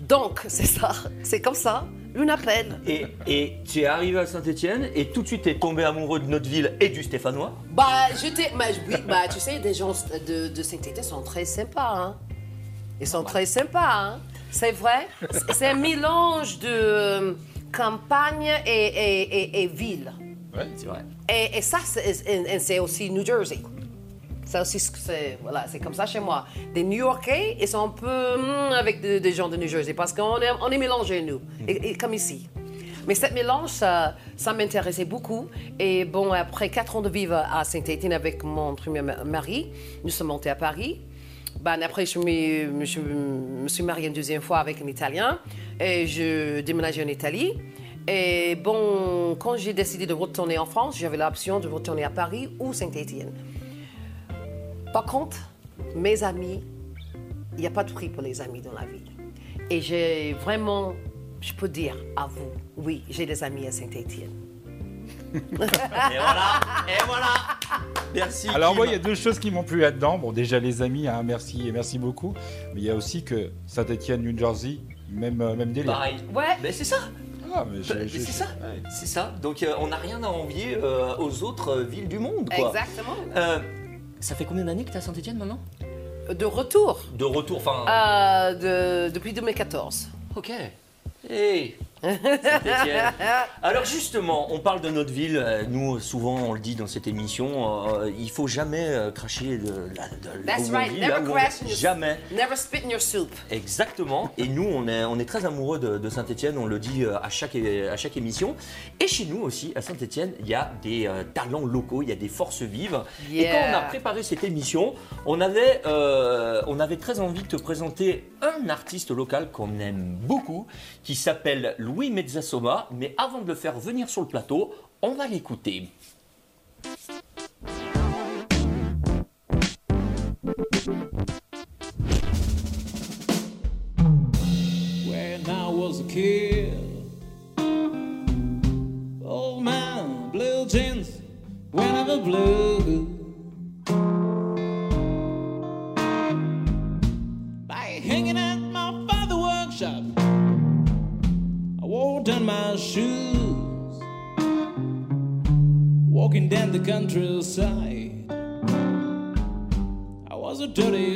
Donc, c'est ça, c'est comme ça, un appel. et, et tu es arrivé à Saint-Étienne et tout de suite tu es tombé amoureux de notre ville et du Stéphanois. Bah, j'étais. bah, oui, bah, tu sais, des gens de, de Saint-Étienne sont très sympas, hein. Ils sont très sympas, hein. C'est vrai? C'est- un mélange de euh, campagne et, et, et- et ville. Ouais. C'est vrai. Et, et ça, c'est aussi New Jersey. C'est aussi c'est voilà, comme ça chez moi. Des New Yorkais, ils sont un peu hmm, avec de- des gens de New Jersey parce qu'on est, on est mélangés, nous, et, et comme ici. Mais cette mélange, ça, ça m'intéressait beaucoup. Et bon, après quatre ans de vivre à Saint-Étienne avec mon premier ma- mari, nous sommes montés à Paris. Ben, après, je me, je me suis mariée une deuxième fois avec un Italien et je déménageais en Italie. Et bon, quand j'ai décidé de retourner en France, j'avais l'option de retourner à Paris ou Saint-Étienne. Par contre, mes amis, il n'y a pas de prix pour les amis dans la vie. Et j'ai vraiment, je peux dire à vous, oui, j'ai des amis à Saint-Étienne. Et voilà, et voilà. Merci. Alors Kim. moi, il y a deux choses qui m'ont plu là-dedans. Bon, déjà les amis, hein, merci et merci beaucoup. Mais il y a aussi que Saint-Étienne, New Jersey, même euh, même délire. Pareil. Ouais. Ben c'est ça. Ah, mais Mais j'ai- c'est ça. ouais. C'est ça. Donc euh, on n'a rien à envier euh, aux autres euh, villes du monde. Quoi. Exactement. Euh, ça fait combien d'années que tu es à Saint-Etienne maintenant De retour De retour, enfin. euh, de- depuis 2014. Ok. Hey Saint-Étienne. Alors justement, on parle de notre ville. euh, Nous, souvent, on le dit dans cette émission, euh, il faut jamais euh, cracher de, la- de là That's où on right, vit, never là où on crash in est. your- Jamais. Never spit in your soup. Exactement. Et nous, on est, on est très amoureux de, Saint-Etienne, on le dit euh, à chaque, é- à chaque émission. Et chez nous aussi, à Saint-Etienne, il y a des euh, talents locaux, il y a des forces vives. Et quand on a préparé cette émission, on avait, euh, on avait très envie de te présenter un artiste local qu'on aime beaucoup, qui s'appelle Louis Mezzasoma. Mais avant de le faire venir sur le plateau, on va l'écouter. Countryside. I was a dirty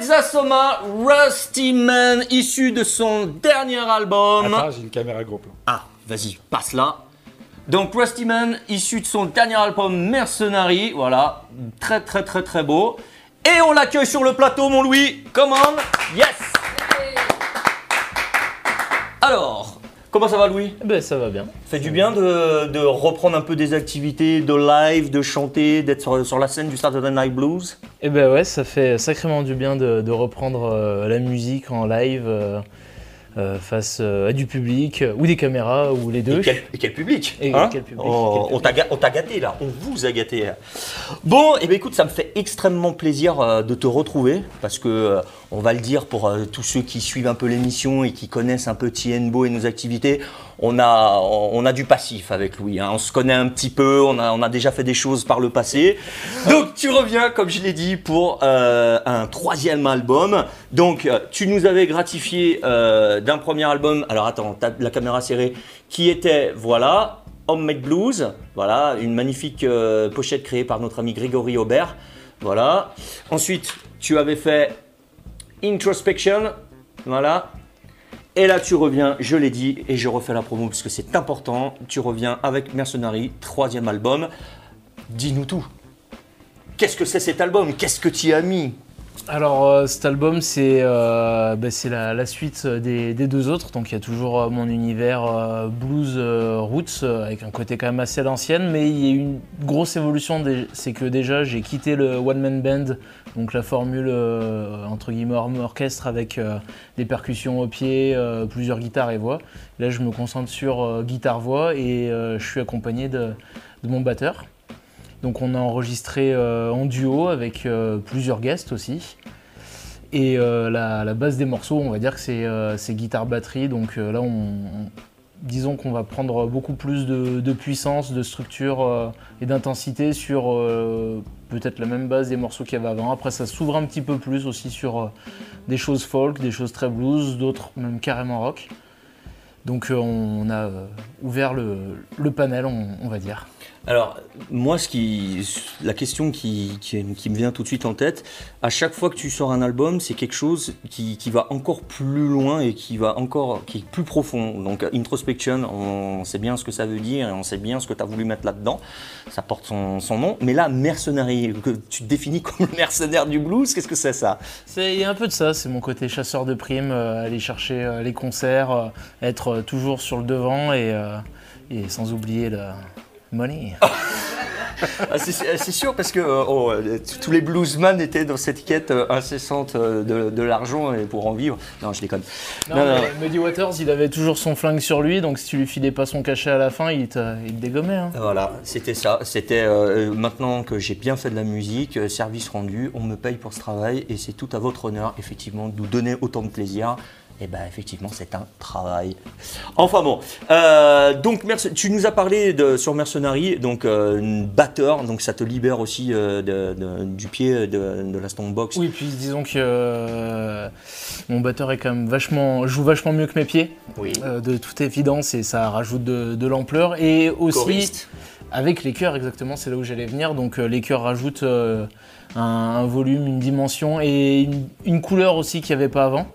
Louis Mezzasoma, Rusty Man, issu de son dernier album. Attends, j'ai une caméra gros plan. Ah, vas-y, passe là. Donc Rusty Man, issu de son dernier album Mercenary, voilà, très très très très beau. Et on l'accueille sur le plateau, mon Louis. Come on, yes. Alors, comment ça va, Louis? Ben ça va bien. Fait du bien de, de reprendre un peu des activités de live, de chanter, d'être sur, sur la scène du Saturday Night Blues? Et ben ouais, ça fait sacrément du bien de, de reprendre euh, la musique en live. euh, euh, face euh, à du public euh, ou des caméras ou les deux. Et quel, et quel public Et hein quel public, Oh, quel On public. t'a ga- on t'a gâté là, on vous a gâté. Bon, et ben écoute, ça me fait extrêmement plaisir de te retrouver parce que on va le dire pour tous ceux qui suivent un peu l'émission et qui connaissent un peu Tienbo et nos activités, on a on a du passif avec Louis. hein. On se connaît un petit peu, on a on a déjà fait des choses par le passé. Donc tu reviens, comme je l'ai dit, pour euh, un troisième album. Donc euh, tu nous avais gratifié euh, d'un premier album. Alors attends, la caméra serrée, qui était voilà Homemade Blues. Voilà, une magnifique pochette créée par notre ami Grégory Aubert. Voilà. Ensuite, tu avais fait Introspection. Voilà. Et là, tu reviens, je l'ai dit, et je refais la promo parce que c'est important. Tu reviens avec Mercenary, troisième album. Dis-nous tout. Qu'est-ce que c'est cet album? Qu'est-ce que tu as mis? Alors euh, cet album c'est euh, bah, la, suite des, deux autres, donc il y a toujours euh, mon univers blues roots avec un côté quand même assez à l'ancienne, mais il y a une grosse évolution, c'est que déjà j'ai quitté le one man band, donc la formule entre guillemets or- orchestre avec des percussions au pied, plusieurs guitares et voix. Là je me concentre sur guitare voix et je suis accompagné de mon batteur. Donc on a enregistré euh, en duo avec euh, plusieurs guests aussi. Et euh, la, base des morceaux, on va dire que c'est guitare-batterie. Donc là, on, on- disons qu'on va prendre beaucoup plus de, puissance, de structure et d'intensité sur peut-être la même base des morceaux qu'il y avait avant. Après, ça s'ouvre un petit peu plus aussi sur des choses folk, des choses très blues, d'autres même carrément rock. Donc on a ouvert le, panel, on va dire. Alors, moi, ce qui, la question qui, me vient tout de suite en tête, à chaque fois que tu sors un album, c'est quelque chose qui, va encore plus loin et qui va encore, qui est plus profond. Donc, introspection, on sait bien ce que ça veut dire et on sait bien ce que tu as voulu mettre là-dedans. Ça porte son, nom. Mais là, mercenary, que tu te définis comme le mercenaire du blues, qu'est-ce que c'est ça? Il y a un peu de ça, c'est mon côté chasseur de primes, euh, aller chercher euh, les concerts, euh, être toujours sur le devant et, sans oublier le money. Ah, c'est- sûr parce que euh, oh, euh, tous les bluesmen étaient dans cette quête euh, incessante de, de l'argent et pour en vivre. Non, je déconne. Non, Non, Muddy Waters, il avait toujours son flingue sur lui, donc si tu lui filais pas son cachet à la fin, il te, il te dégommait. hein. Voilà, c'était ça. C'était euh, maintenant que j'ai bien fait de la musique, service rendu, on me paye pour ce travail et c'est tout à votre honneur, effectivement, de nous donner autant de plaisir. Et ben effectivement, c'est un travail. Enfin bon, euh, donc tu nous as parlé de, sur Mercenary, donc euh, batteur, donc ça te libère aussi euh, de- de- du pied de, de la stompbox. Oui, puis disons que mon batteur est quand même vachement, joue vachement mieux que mes pieds, Oui. de toute évidence, et ça rajoute de, l'ampleur. Et aussi, Choriste. Avec les chœurs, exactement, c'est là où j'allais venir. Donc les chœurs rajoutent un, un volume, une dimension et une, une couleur aussi qu'il n'y avait pas avant,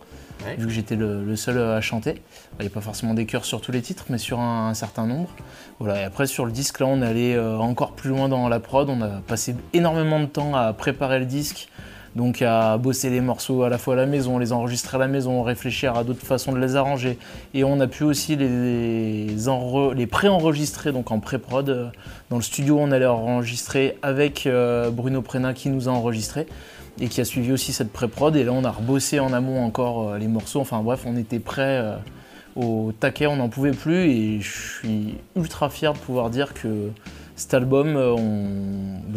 Vu que j'étais le, seul à chanter. Il n'y a pas forcément des chœurs sur tous les titres, mais sur un, certain nombre. Voilà. Et après sur le disque, là, on allait euh, encore plus loin dans la prod. On a passé énormément de temps à préparer le disque. Donc à bosser les morceaux à la fois à la maison, les enregistrer à la maison, réfléchir à d'autres façons de les arranger. Et on a pu aussi les, enre- les pré-enregistrer donc en pré-prod. Euh, Dans le studio, on allait enregistrer avec euh, Bruno Prena qui nous a enregistré et qui a suivi aussi cette pré-prod. Et là, on a rebossé en amont encore euh, les morceaux. Enfin bref, on était prêt euh, au taquet, on n'en pouvait plus. Et je suis ultra fier de pouvoir dire que cet album, euh,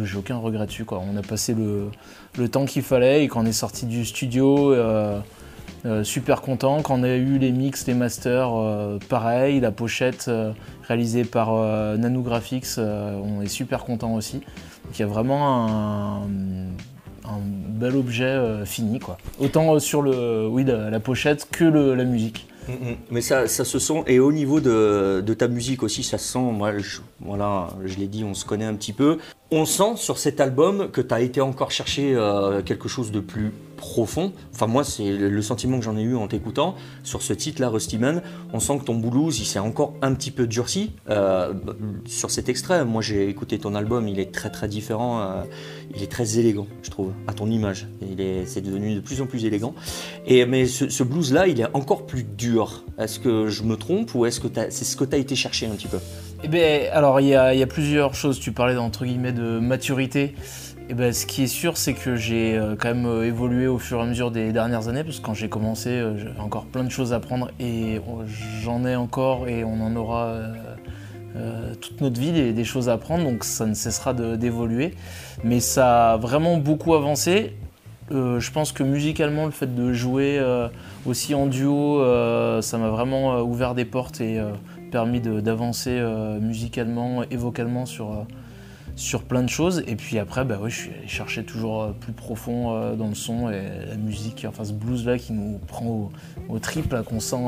j'ai aucun regret dessus. On a passé le, temps qu'il fallait et quand on est sorti du studio, euh, euh, super content. Quand on a eu les mix, les masters, pareil. La pochette réalisée par Nano Graphics, on est super content aussi. Il y a vraiment un, bel objet fini. Autant sur la, pochette que la musique. Mm, mm. Mais ça, se sent, et au niveau de, de ta musique aussi, ça se sent, moi, je, voilà, je l'ai dit, on se connaît un petit peu. On sent sur cet album que tu as été encore chercher euh, quelque chose de plus profond. Enfin, moi, c'est le sentiment que j'en ai eu en t'écoutant. Sur ce titre-là, Rusty Man, on sent que ton blues, il s'est encore un petit peu durci. Euh, sur cet extrait, moi, j'ai écouté ton album, il est très très différent. euh, il est très élégant, je trouve, à ton image. Il est, c'est devenu de plus en plus élégant. Et, mais ce, ce blues-là, il est encore plus dur. Est-ce que je me trompe ou est-ce que c'est ce que tu as été chercher un petit peu? Eh ben, alors il y, a- plusieurs choses. Tu parlais entre guillemets de maturité. Et ben, ce qui est sûr, c'est que j'ai euh, quand même euh, évolué au fur et à mesure des dernières années, parce que quand j'ai commencé, euh, j'avais encore plein de choses à apprendre, et on- j'en ai encore, et on en aura toute notre vie des, des choses à apprendre, donc ça ne cessera d'évoluer. Mais ça a vraiment beaucoup avancé. Je pense que musicalement, le fait de jouer aussi en duo, ça m'a vraiment ouvert des portes permis d'avancer euh, musicalement et vocalement sur, euh, sur plein de choses. Et puis après, bah ouais, je suis allé chercher toujours euh, plus profond dans le son et la musique, enfin ce blues-là qui nous prend au, au trip, là, qu'on sent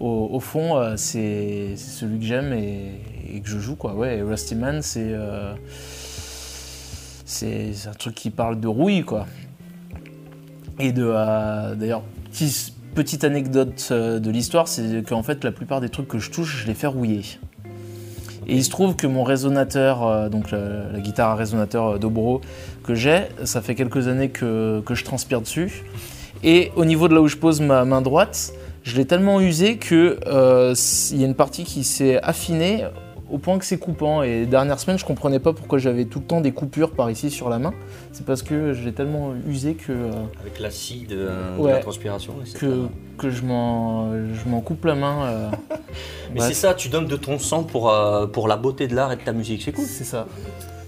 au, fond, c'est celui que j'aime et, que je joue. Quoi. Ouais, et Rusty Man, c'est c'est un truc qui parle de rouille. quoi. Et de, d'ailleurs, petit- petite anecdote euh, de l'histoire, c'est qu'en fait, la plupart des trucs que je touche, je les fais rouiller. Et il se trouve que mon résonateur, euh, donc la, guitare à résonateur euh, Dobro que j'ai, ça fait quelques années que, je transpire dessus. Et au niveau de là où je pose ma main droite, je l'ai tellement usé que il y a une partie qui s'est affinée au point que c'est coupant. Et dernière semaine, je comprenais pas pourquoi j'avais tout le temps des coupures par ici sur la main. C'est parce que je l'ai tellement usé que, euh, Avec l'acide euh, de la transpiration. que, que je m'en coupe la main. euh. Mais c'est ça, tu donnes de ton sang pour, euh, pour la beauté de l'art et de ta musique, c'est cool. C'est ça.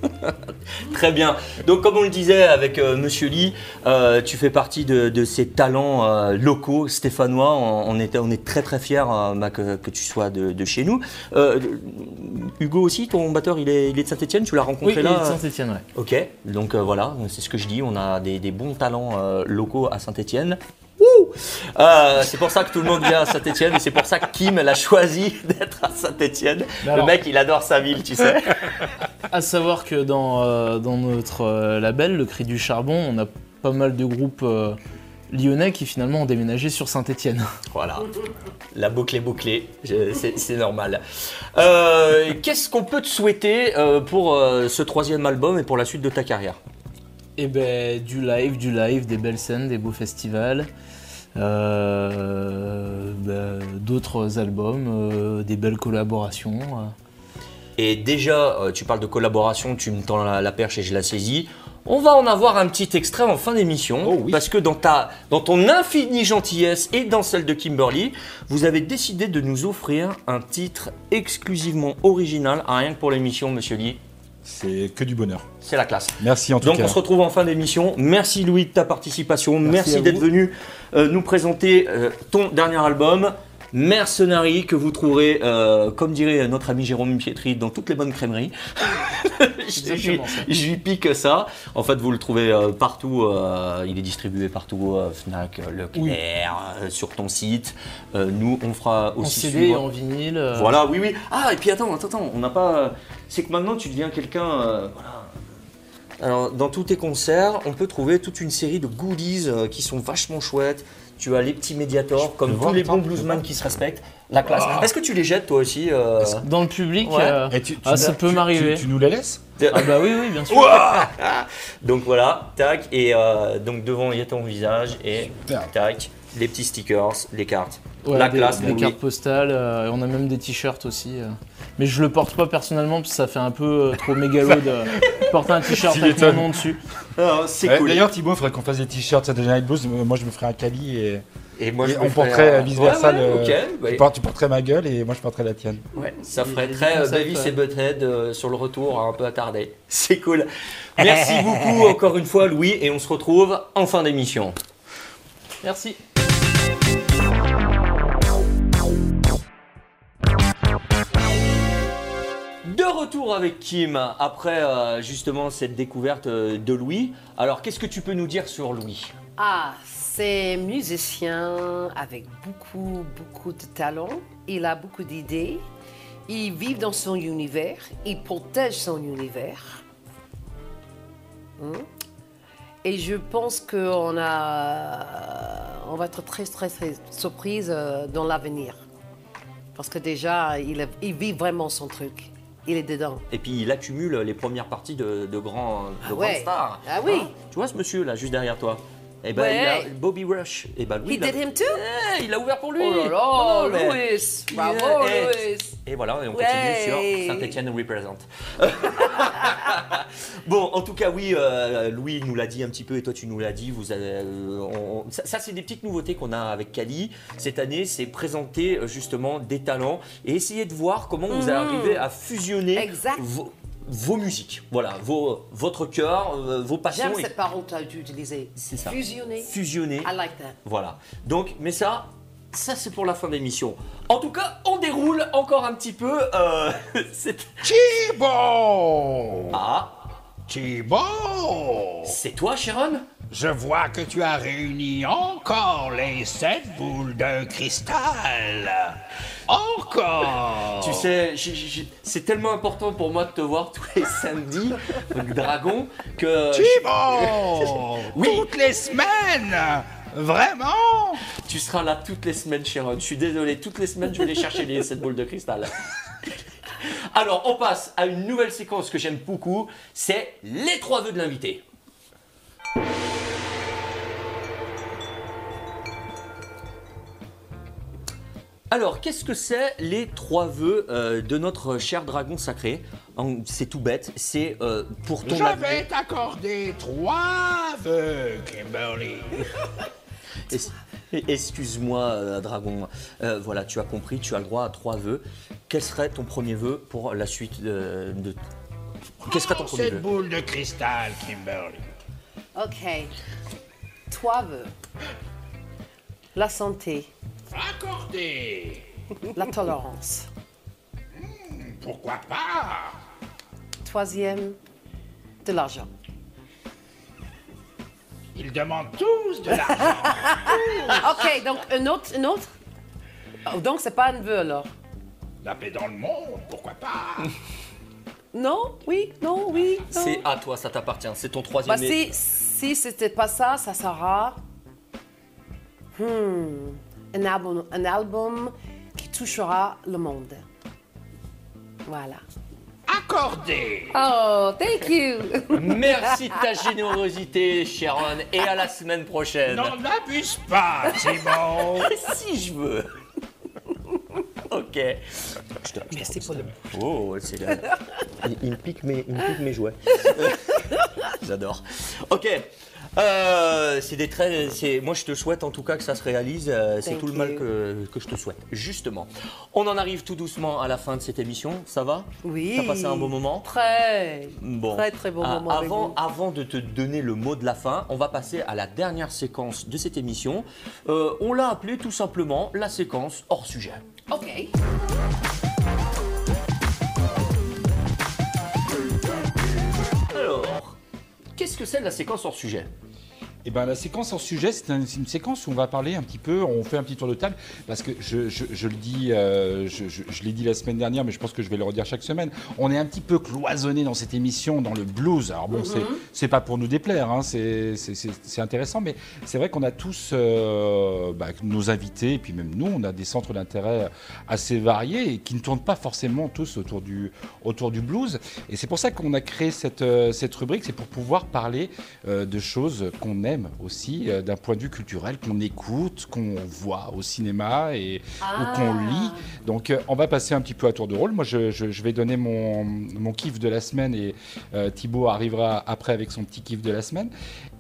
Très bien. Donc, comme on le disait avec euh, Monsieur Lee, euh, tu fais partie de, de ces talents euh, locaux stéphanois. On, on était, on est très très fiers euh, bah, que, que tu sois de, de chez nous. Hugo aussi, ton batteur, il est, il est de Saint-Etienne. Tu l'as Oui, rencontré il est là de Saint-Etienne, ouais. Ok, donc voilà, c'est ce que je dis, on a des, des bons talents locaux à Saint-Etienne. c'est pour ça que tout le monde vient à Saint-Etienne et c'est pour ça que Kim elle a choisi d'être à Saint-Etienne. Le mec il adore sa ville, tu sais. À savoir que dans, euh, dans notre euh, label, le Cri du Charbon, on a pas mal de groupes euh, lyonnais qui finalement ont déménagé sur Saint-Etienne. Voilà, la boucle est bouclée, Je- c'est c'est normal. Euh, Qu'est-ce qu'on peut te souhaiter euh, pour euh, ce troisième album et pour la suite de ta carrière? Et ben du live, du live, des belles scènes, des beaux festivals, euh, ben, d'autres albums, euh, des belles collaborations. euh. Et déjà, euh, tu parles de collaboration, tu me tends la, la perche et je la saisis. On va en avoir un petit extrait en fin d'émission, Oh oui. parce que dans, ta, dans ton infinie gentillesse et dans celle de Kimberly, vous avez décidé de nous offrir un titre exclusivement original, à rien que pour l'émission, Monsieur Lee. C'est que du bonheur. C'est la classe. Merci en tout Donc cas. on se retrouve en fin d'émission. Merci Louis de ta participation. Merci, d'être venu euh, nous présenter euh, ton dernier album. Mercenary que vous trouverez, euh, comme dirait notre ami Jérôme Pietri, dans toutes les bonnes crèmeries. je, lui, je pique ça. En fait, vous le trouvez euh, partout. euh, il est distribué partout, euh, Fnac, Leclerc, euh, sur ton site. Euh, nous, on fera En aussi CD, suivre- en vinyle. euh, voilà, oui, oui. Ah, et puis attends, attends, attends, on n'a pas. C'est que maintenant tu deviens quelqu'un. euh, voilà. Alors, dans tous tes concerts, on peut trouver toute une série de goodies euh, qui sont vachement chouettes. Tu as les petits médiators, comme tous les bons bluesmen qui se respectent. La classe. Est-ce que tu les jettes toi aussi euh, Dans le public, Ouais. euh, Et tu- tu- ah, ça peut m'arriver. Tu, tu nous la laisses Ah bah oui, oui, bien sûr. Donc voilà, tac, et euh, donc devant il y a ton visage, et Super. tac, les petits stickers, les cartes. Ouais, la des, classe, Louis. cartes postales, euh, et on a même des t-shirts aussi. Mais je le porte pas personnellement parce que ça fait un peu euh, trop mégalo de porter un t-shirt avec mon nom dessus. Ah, c'est Ouais, cool. D'ailleurs, Thibaut, il faudrait qu'on fasse des t-shirts Saturday Night Blues. Moi, je me ferais un cali et, Et moi, et je on porterait euh, vice versa. ouais, ouais, bah, tu, portes- tu porterais ma gueule et moi, je porterais la tienne. Ouais, ça ferait très euh, ouais. et Butthead euh, sur le retour un peu attardé. C'est cool. Merci beaucoup encore une fois Louis et on se retrouve en fin d'émission. Merci. Retour avec Kim après euh, justement cette découverte euh, de Louis. Alors qu'est-ce que tu peux nous dire sur Louis? Ah, c'est musicien avec beaucoup, beaucoup de talent. Il a beaucoup d'idées. Il vit dans son univers. Il protège son univers. Hmm. Et je pense qu'on a, on va être très, très, très surprise euh, dans l'avenir. Parce que déjà, il vit vraiment son truc. Il est dedans. Et puis il accumule les premières parties de, de grands, de Ah grandes stars. Ah oui. Hein tu vois ce monsieur là juste derrière toi? Et ben, Ouais. il a Bobby Rush. Et ben, lui, He il a- did him too? Eh, il a ouvert pour lui. Oh là là, Non, non, mais- Louis! Bravo, Et- Louis! Et voilà, et on Ouais. continue sur Saint-Etienne represent. bon, en tout cas, oui, euh, Louis nous l'a dit un petit peu et toi tu nous l'as dit. Vous avez, euh, on- on- ça, ça, c'est des petites nouveautés qu'on a avec Kali cette année. C'est présenter euh, justement des talents et essayer de voir comment vous arrivez à fusionner. Exact. vos, vos musiques. Voilà, vos, votre cœur, euh, vos passions. J'aime et- cette parole que tu as utilisée. C'est ça. Fusionner. Fusionner. I like that. Voilà. Donc, mais ça, ça c'est pour la fin de l'émission. En tout cas, on déroule encore un petit peu. Euh, cette- Thibaut Ah, Thibaut c'est toi, Sharon? Je vois que tu as réuni encore les sept boules de cristal. Encore Tu sais, c'est tellement important pour moi de te voir tous les samedis, donc Dragon, que Thibaut Oui. Toutes les semaines Vraiment tu seras là toutes les semaines, Sharon. Je suis désolé, toutes les semaines, je vais aller chercher les, cette boule de cristal. Alors, on passe à une nouvelle séquence que j'aime beaucoup, c'est les trois vœux de l'invité. Alors, qu'est-ce que c'est les trois vœux euh, de notre cher dragon sacré? C'est tout bête, c'est euh, pour ton Je avenir- vais t'accorder trois vœux, Kimberly. Excuse-moi, euh, Dragon. Euh, voilà, tu as compris, tu as le droit à trois vœux. Quel serait ton premier vœu pour la suite de. de- Quel serait ton premier Cette vœu? boule de cristal, Kimberly. OK. Toi veux. La santé, Accordé. la tolérance. Pourquoi pas? Troisième, de l'argent. Ils demandent tous de l'argent. OK, donc un autre, un autre? Oh, donc c'est pas un vœu alors? La paix dans le monde, pourquoi pas? Non, oui, non, oui. non. C'est à toi, ça t'appartient. C'est ton Bah, troisième. si, si c'était pas ça, ça sera hmm, un, album, un album qui touchera le monde. Voilà. Accordé. Oh, thank you. Merci de ta générosité, Sharon, et à la semaine prochaine. N'en abuse pas, Thibaut. Si je veux. ok. Merci pour le. Oh, c'est là. Il, il me pique mes, il me pique mes jouets. J'adore. Ok. Euh, c'est des traits. C'est moi, je te souhaite en tout cas que ça se réalise. euh, c'est tout le mal que, que je te souhaite. Justement, on en arrive tout doucement à la fin de cette émission. Ça va? Oui. T'as passé un bon moment? Très. Bon. Très, très bon Ah, moment. Avant, avant de te donner le mot de la fin, on va passer à la dernière séquence de cette émission. Euh, on l'a appelée tout simplement la séquence hors sujet. OK. Alors, qu'est-ce que c'est la séquence hors sujet? Eh ben, la séquence en sujet, c'est un- c'est une séquence où on va parler un petit peu, on fait un petit tour de table, parce que je, je- je le dis, euh, je, l'ai dit la semaine dernière, mais je pense que je vais le redire chaque semaine, on est un petit peu cloisonné dans cette émission, dans le blues. Alors bon, c'est- c'est pas pour nous déplaire, hein, c'est intéressant, mais c'est vrai qu'on a tous euh, bah, nos invités, et puis même nous, on a des centres d'intérêt assez variés et qui ne tournent pas forcément tous autour du, autour du blues. Et c'est pour ça qu'on a créé cette, euh, cette rubrique, c'est pour pouvoir parler euh, de choses qu'on aime aussi euh, d'un point de vue culturel, qu'on écoute, qu'on voit au cinéma et, ou qu'on lit. Donc euh, on va passer un petit peu à tour de rôle. Moi je, je- je vais donner mon, mon kiff de la semaine et euh, Thibaut arrivera après avec son petit kiff de la semaine.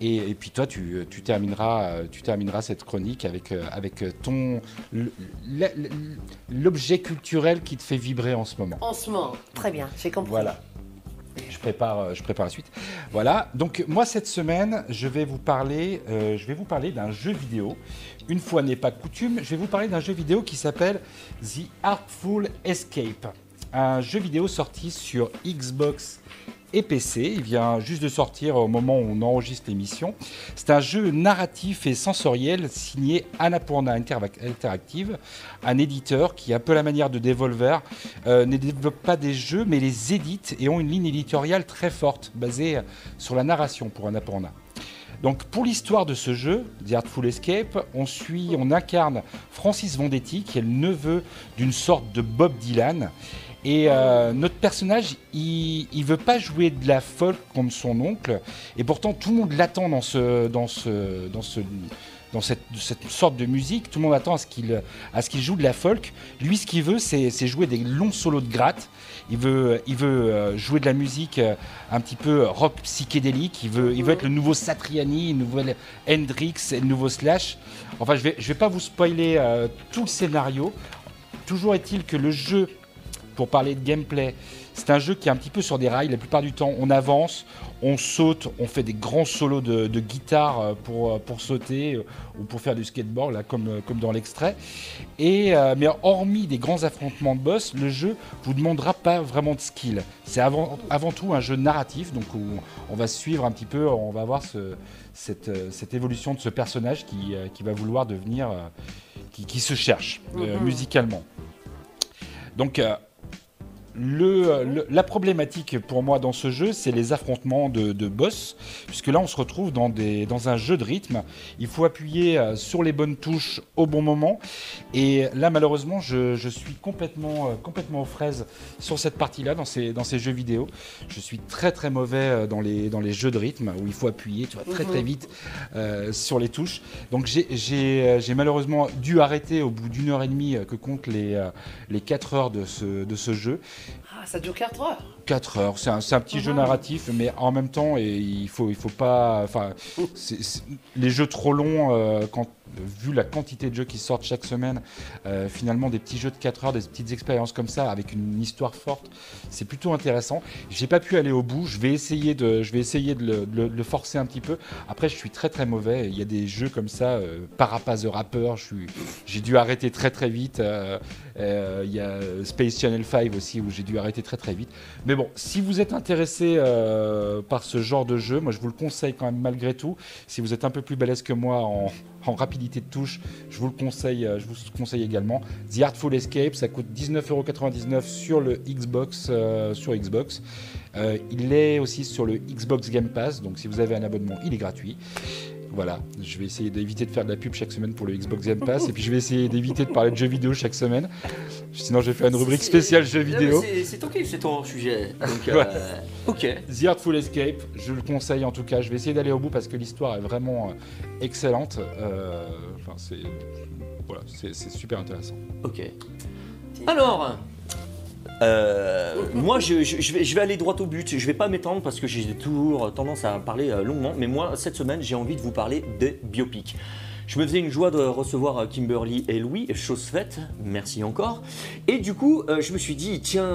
Et, et puis toi tu, tu, termineras, tu termineras cette chronique avec, avec ton l'objet culturel qui te fait vibrer en ce moment. En ce moment. Très bien, j'ai compris. Voilà. Je prépare, euh, je prépare la suite. Voilà. Donc moi cette semaine, je vais vous parler, euh, je vais vous parler d'un jeu vidéo. Une fois n'est pas coutume, je vais vous parler d'un jeu vidéo qui s'appelle The Artful Escape. Un jeu vidéo sorti sur Xbox et PC. Il vient juste de sortir au moment où on enregistre l'émission. C'est un jeu narratif et sensoriel signé Annapurna Interactive, un éditeur qui, un peu la manière de Devolver, euh, ne développe pas des jeux mais les édite et ont une ligne éditoriale très forte basée sur la narration pour Annapurna. Donc pour l'histoire de ce jeu, The Artful Escape, on suit, on incarne Francis Vendetti, qui est le neveu d'une sorte de Bob Dylan. Et euh, notre personnage, il, il veut pas jouer de la folk comme son oncle, et pourtant tout le monde l'attend dans ce, dans ce, dans ce, dans cette, sorte de musique. Tout le monde attend à ce qu'il, joue de la folk. Lui, ce qu'il veut, c'est, jouer des longs solos de gratte. Il veut, euh, jouer de la musique euh, un petit peu rock psychédélique. Il veut, être le nouveau Satriani, le nouveau Hendrix le nouveau Slash. Enfin, je vais, je vais pas vous spoiler tout le scénario. Toujours est-il que le jeu, pour parler de gameplay, c'est un jeu qui est un petit peu sur des rails. La plupart du temps, on avance, on saute, on fait des grands solos de, de guitare euh, pour, euh, pour sauter euh, ou pour faire du skateboard, là, comme, comme dans l'extrait. Et, euh, mais hormis des grands affrontements de boss, le jeu vous demandera pas vraiment de skill. C'est avant, avant tout un jeu narratif, donc où on va suivre un petit peu, on va voir ce, cette, cette évolution de ce personnage qui, qui va vouloir devenir, qui, qui se cherche euh, musicalement. Donc, euh, le, le- la problématique pour moi dans ce jeu, c'est les affrontements de, de boss, puisque là on se retrouve dans, des, dans un jeu de rythme. Il faut appuyer euh, sur les bonnes touches au bon moment. Et là, malheureusement, je, je suis complètement, euh, complètement aux fraises sur cette partie-là, dans ces, dans ces jeux vidéo. Je suis très très mauvais euh, dans les, dans les jeux de rythme où il faut appuyer tu vois, très très vite euh, sur les touches. Donc j'ai- malheureusement dû arrêter au bout d'une heure et demie que comptent les, les 4 heures de ce, de ce jeu. Ah, ça dure 4 heures. 4 heures, c'est un, un petit jeu narratif, mais en même temps, et il faut, il faut pas. Enfin, les jeux trop longs, euh, vu la quantité de jeux qui sortent chaque semaine, euh, finalement, des petits jeux de 4 heures, des petites expériences comme ça, avec une histoire forte, c'est plutôt intéressant. J'ai pas pu aller au bout, je vais essayer de, je vais essayer de le, forcer un petit peu. Après, je suis très très mauvais. Il y a des jeux comme ça, euh, Parapaz Rapper, j'ai dû arrêter très très vite. euh, euh, Il y a Space Channel 5 aussi, où j'ai dû arrêter très très vite. Mais bon, si vous êtes intéressé euh, par ce genre de jeu, moi je vous le conseille quand même malgré tout. Si vous êtes un peu plus balèze que moi en, rapidité de touche, je vous le conseille, je vous le conseille également. The Artful Escape, ça coûte 19,99€ sur le Xbox, euh, sur Xbox. Euh, il est aussi sur le Xbox Game Pass, donc si vous avez un abonnement, il est gratuit. Voilà, je vais essayer d'éviter de faire de la pub chaque semaine pour le Xbox Game Pass, et puis je vais essayer d'éviter de parler de jeux vidéo chaque semaine. Sinon, je vais faire une rubrique spéciale jeux vidéo. c'est- ton c'est ton sujet. Donc, euh, ok. The Artful Escape, je le conseille en tout cas. Je vais essayer d'aller au bout parce que l'histoire est vraiment excellente. Enfin, c'est voilà, c'est c'est super intéressant. Ok. Alors, euh, moi je, vais, aller droit au but. Je vais pas m'étendre parce que j'ai toujours tendance à parler euh, longuement. Mais moi, cette semaine, j'ai envie de vous parler des biopics. Je me faisais une joie de recevoir euh, Kimberly et Louis, chose faite, merci encore. Et du coup, je me suis dit, tiens,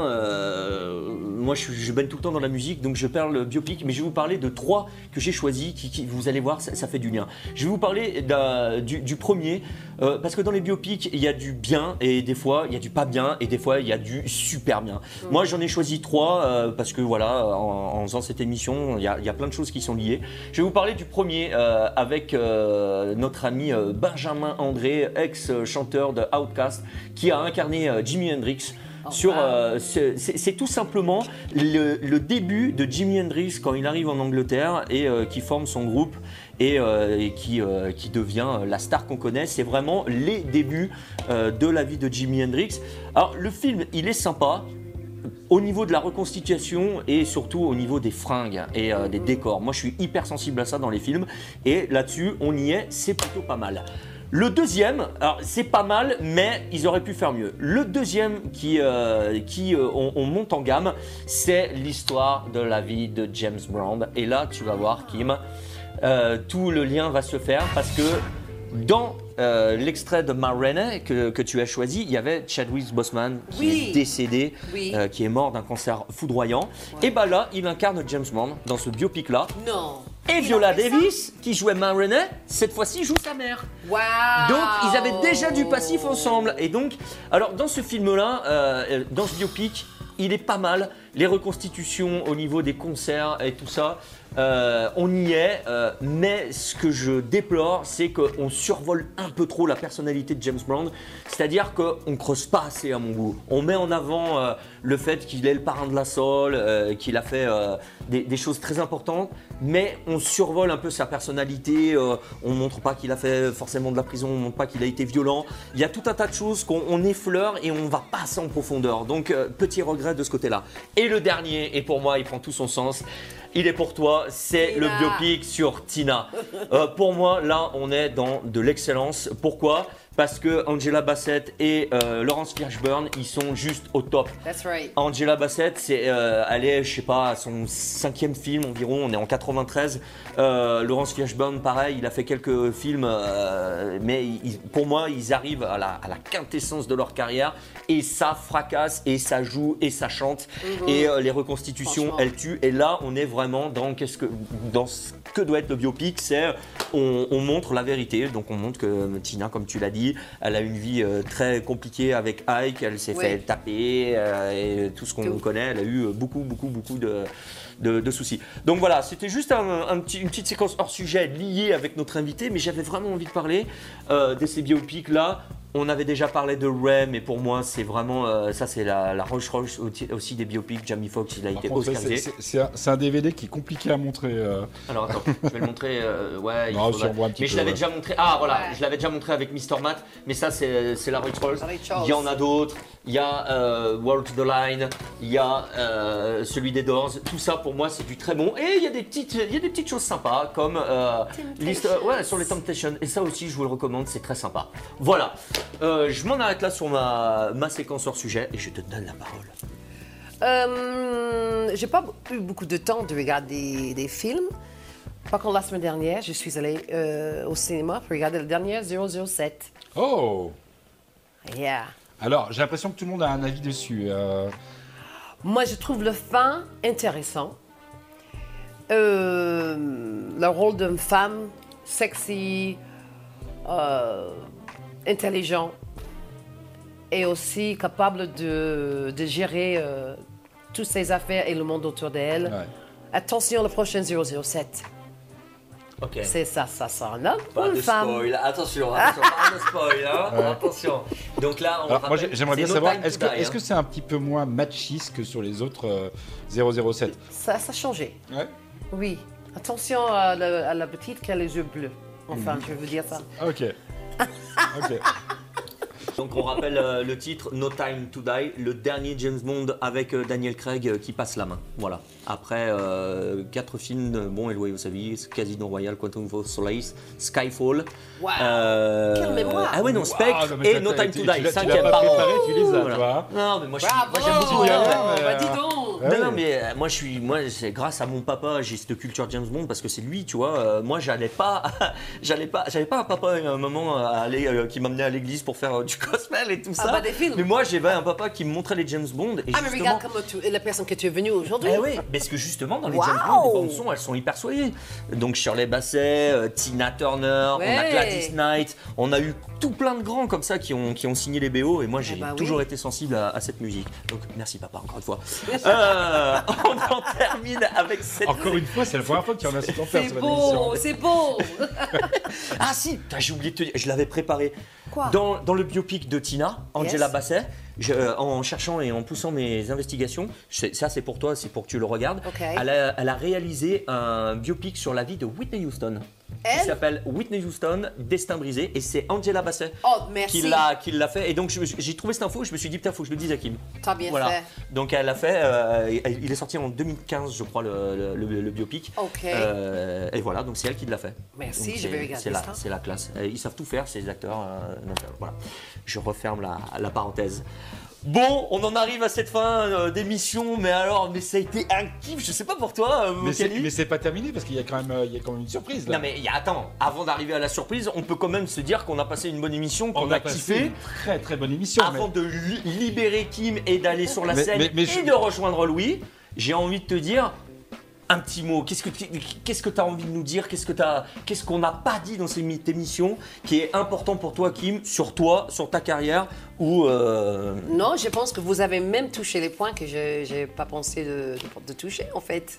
moi je, je baigne tout le temps dans la musique, donc je parle biopic, mais je vais vous parler de trois que j'ai choisis, qui, vous allez voir, ça, fait du lien. Je vais vous parler du premier, euh, parce que dans les biopics, il y a du bien, et des fois, il y a du pas bien, et des fois, il y a du super bien. Moi, j'en ai choisi trois, euh, parce que voilà, en, en faisant cette émission, il y, a, il y a plein de choses qui sont liées. Je vais vous parler du premier, euh, avec notre ami Benjamin André, ex-chanteur de Outkast, qui a incarné Jimi Hendrix. Sur, euh, c'est tout simplement le, le début de Jimi Hendrix quand il arrive en Angleterre et euh, qui forme son groupe et, euh, et qui, euh, qui devient la star qu'on connaît. C'est vraiment les débuts euh, de la vie de Jimi Hendrix. Alors le film, il est sympa, au niveau de la reconstitution et surtout au niveau des fringues et des décors. Moi, je suis hyper sensible à ça dans les films et là-dessus, on y est, c'est plutôt pas mal. Le deuxième, alors c'est pas mal, mais ils auraient pu faire mieux. Le deuxième qui, qui on, on monte en gamme, c'est l'histoire de la vie de James Brown. Et là, tu vas voir, Kim, euh, tout le lien va se faire parce que dans euh, l'extrait de Ma que, que tu as choisi, il y avait Chadwick Boseman qui Oui. est décédé, Oui. euh, qui est mort d'un cancer foudroyant. Et bah là, il incarne James Bond dans ce biopic là. Non. Et Viola Davis, qui jouait Ma cette fois-ci joue sa mère. Donc ils avaient déjà du passif ensemble. Et donc, alors dans ce film-là, euh, dans ce biopic, il est pas mal. les reconstitutions au niveau des concerts et tout ça, euh, on y est. euh, mais ce que je déplore, c'est qu'on survole un peu trop la personnalité de James Brown. C'est-à-dire qu'on creuse pas assez à mon goût. On met en avant euh, le fait qu'il est le parrain de la euh, qu'il a fait des, choses très importantes, mais on survole un peu sa personnalité. on montre pas qu'il a fait forcément de la prison, on montre pas qu'il a été violent. Il y a tout un tas de choses qu'on on effleure et on va pas assez en profondeur. Donc petit regret de ce côté-là. Et le dernier, et pour moi il prend tout son sens, il est pour toi, c'est le biopic sur Tina. Euh, pour moi, là, on est dans de l'excellence. Pourquoi? Parce que Angela Bassett et euh, Laurence Fishburne, ils sont juste au top. That's right. Angela Bassett, c'est, euh, elle est, je sais pas, à son cinquième film environ. On est en 93. Euh, Laurence Fishburne, pareil, il a fait quelques films, euh, mais il- pour moi, ils arrivent à la, à la quintessence de leur carrière et ça fracasse et ça joue et ça chante et les reconstitutions, elles tuent. Et là, on est vraiment dans qu'est-ce que, dans ce que doit être le biopic, c'est on, on montre la vérité. Donc on montre que Tina, comme tu l'as dit, elle a une vie euh, très compliquée avec Ike. Elle s'est Oui. fait taper euh, et tout ce qu'on connaît. Elle a eu euh, beaucoup, beaucoup, beaucoup de, de, de soucis. Donc voilà, c'était juste un, un petit- une petite séquence hors sujet liée avec notre invité, mais j'avais vraiment envie de parler de ces biopics là. On avait déjà parlé de Ray, mais pour moi, c'est vraiment euh, ça, c'est la, la Rolls Royce aussi- aussi des biopics. Jamie Foxx, il a Par été oscarisé. c'est- un, DVD qui est compliqué à montrer. euh. Alors attends, je vais le montrer. euh, ouais, il Non, si un petit mais peu, je l'avais ouais. déjà montré. Ah voilà, Ouais. je l'avais déjà montré avec Mr. Matt. Mais ça, c'est c'est la Rolls Royce. La Ray Charles. Il y en a d'autres. Il y a euh, World to the Line. Il y a euh, celui des Doors. Tout ça, pour moi, c'est du très bon. Et il y a des petites, il y a des petites choses sympas comme euh, liste, euh, ouais, sur les Temptations. Et ça aussi, je vous le recommande. C'est très sympa. Voilà. Euh, je m'en arrête là sur ma, ma séquence hors sujet et je te donne la parole. Euh, j'ai pas eu beaucoup de temps de regarder des films. Par contre, la semaine dernière, je suis allée euh, au cinéma pour regarder le dernier 007. Oh Yeah. Alors, j'ai l'impression que tout le monde a un avis dessus. euh. Moi, je trouve le fin intéressant. Euh, le rôle d'une femme sexy, euh, intelligent et aussi capable de, de gérer euh, toutes ses affaires et le monde autour d'elle. Ouais. Attention, le prochain 007. Ok. C'est ça, ça, ça. un homme ou Pas une de femme spoil, attention, attention, pas de spoil, hein. attention. Donc là, on Alors, moi, rappelle, j'aimerais bien No savoir, est-ce que Die, est-ce hein. que c'est un petit peu moins machiste que sur les autres euh, 007 ça, ça a changé. Ouais. Oui. Attention à la, à la petite qui a les yeux bleus. Enfin, je veux dire ça. Ah, Ok. Ok. Donc on rappelle euh, le titre No Time to Die, le dernier James Bond avec euh, Daniel Craig euh, qui passe la main. Voilà. Après euh, quatre films euh, bons et loyaux sa vie, Casino Royale, Quantum of Solace, Skyfall. Wow. Euh, Quelle mémoire. Ah ouais non, Spectre et No Time to Die, cinquième pardon. préparé, tu les as, Voilà. toi. Non mais moi je suis, Bravo! moi, j'aime beaucoup mais, Bah, dis donc! Non, non, mais moi, je suis, moi, c'est grâce à mon papa, j'ai cette culture James Bond parce que c'est lui, tu vois. Euh, moi, j'allais pas, j'allais pas, j'avais pas un papa et un maman à aller, euh, qui m'amenait à l'église pour faire euh, du gospel et tout ça. bah, des films. Mais moi, j'avais un papa qui me montrait les James Bond et Ah, mais justement. regarde comme tu, la personne que tu es venue aujourd'hui. Eh oui, parce que justement dans les Wow. James Bond, les bandes son, elles sont hyper soignées. Donc Shirley Bassey, euh, Tina Turner, on a Ouais. Gladys Knight, on a eu tout plein de grands comme ça qui ont, qui ont signé les BO et moi j'ai bah oui. toujours été sensible à, à cette musique. Donc merci papa encore une fois. Euh, on en termine avec cette Encore une fois, c'est la première fois que tu remercies ton père C'est beau, c'est beau! Ah si, j'ai oublié de te dire, je l'avais préparé. Quoi dans, dans le biopic de Tina, Angela Yes. Bassett, je- euh, en cherchant et en poussant mes investigations, je- ça c'est pour toi, c'est pour que tu le regardes, elle, a, elle a réalisé un biopic sur la vie de Whitney Houston. Qui Elle s'appelle Whitney Houston, Destin brisé, et c'est Angela Bassett Oh, merci. qui l'a qui l'a fait. Et donc j'ai trouvé cette info, je me suis dit putain faut que je le dise à Kim. T'as bien Voilà. fait. Donc elle l'a fait, euh, il est sorti en 2015 je crois le, le- le- le biopic. Ok. Euh, et voilà, donc c'est elle qui l'a fait. Merci, Donc, je vais regarder c'est la, ça. c'est la classe. Ils savent tout faire, ces acteurs. euh, donc, euh, voilà. Je referme la, la parenthèse. Bon, on en arrive à cette fin euh, d'émission, mais alors, mais ça a été un kiff, je sais pas pour toi, euh, Mais c'est, Cali. mais c'est pas terminé parce qu'il y a quand même, euh, il y a quand même une surprise là. Non mais y a- attends, avant d'arriver à la surprise, on peut quand même se dire qu'on a passé une bonne émission, qu'on on a, passé kiffé. une très très bonne émission. Avant de li- libérer Kim et d'aller sur la Mais- scène mais- mais et je- de rejoindre Louis, j'ai envie de te dire un petit mot. Qu'est-ce que tu qu'est-ce que as envie de nous dire Qu'est-ce qu'on n'a pas dit dans cette émission qui est important pour toi, Kim, sur toi, sur ta carrière ou euh, Non, je pense que vous avez même touché les points que je n'ai pas pensé de, de- de toucher, en fait.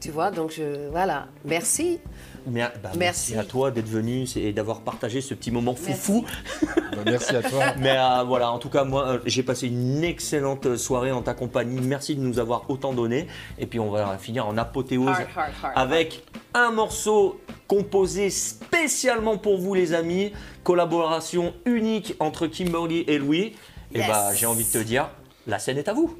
Tu vois, donc je, voilà. Merci. Mais- bah, merci. Merci. à toi d'être venu et d'avoir partagé ce petit moment foufou. Bah, merci à toi. Mais euh, voilà, en tout cas, moi, euh, j'ai passé une excellente soirée en ta compagnie. Merci de nous avoir autant donné. Et puis, on va finir en apothéose Hard, hard, hard. avec un morceau composé spécialement pour vous, les amis. Collaboration unique entre Kimberly et Louis. Et Yes. bah, j'ai envie de te dire, la scène est à vous.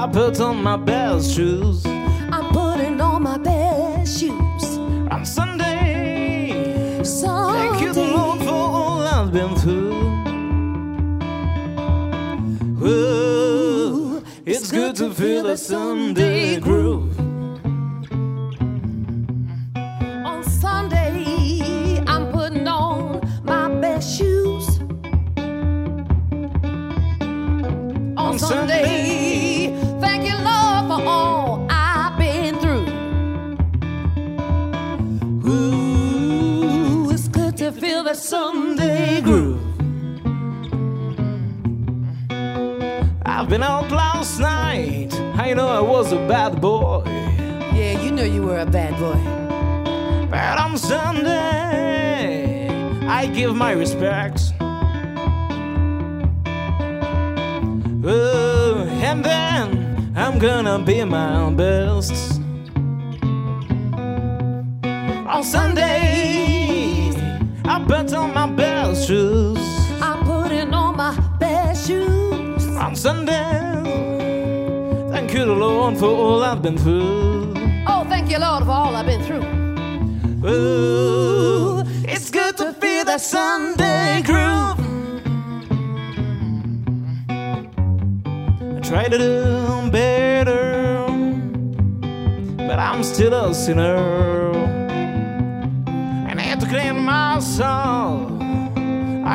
I put on my best shoes. I'm putting on my best shoes. On Sunday, Sunday. thank you the Lord for all I've been through. Ooh, it's good to feel the Sunday groove. On Sunday, I'm putting on my best shoes. On Sunday, been out last night. I know I was a bad boy. Yeah, you know you were a bad boy. But on Sunday, I give my respects. Oh, and then I'm gonna be my best. On Sunday, the Lord, for all I've been through. Oh, thank you, Lord, for all I've been through. Ooh, it's good to feel that Sunday groove. I try to do better, but I'm still a sinner. And I have to clean my soul.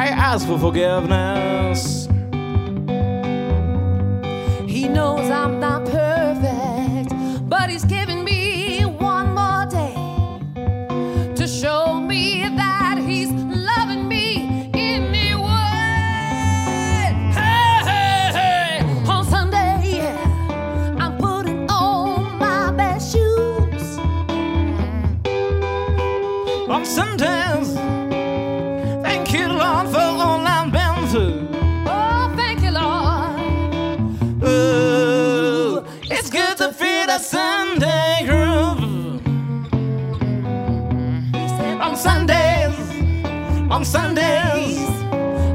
I ask for forgiveness. He knows I'm not Sundays, thank you, Lord, for all I've been through. Oh, thank you, Lord. Ooh, it's good to feel that Sunday groove. On Sundays, on Sundays,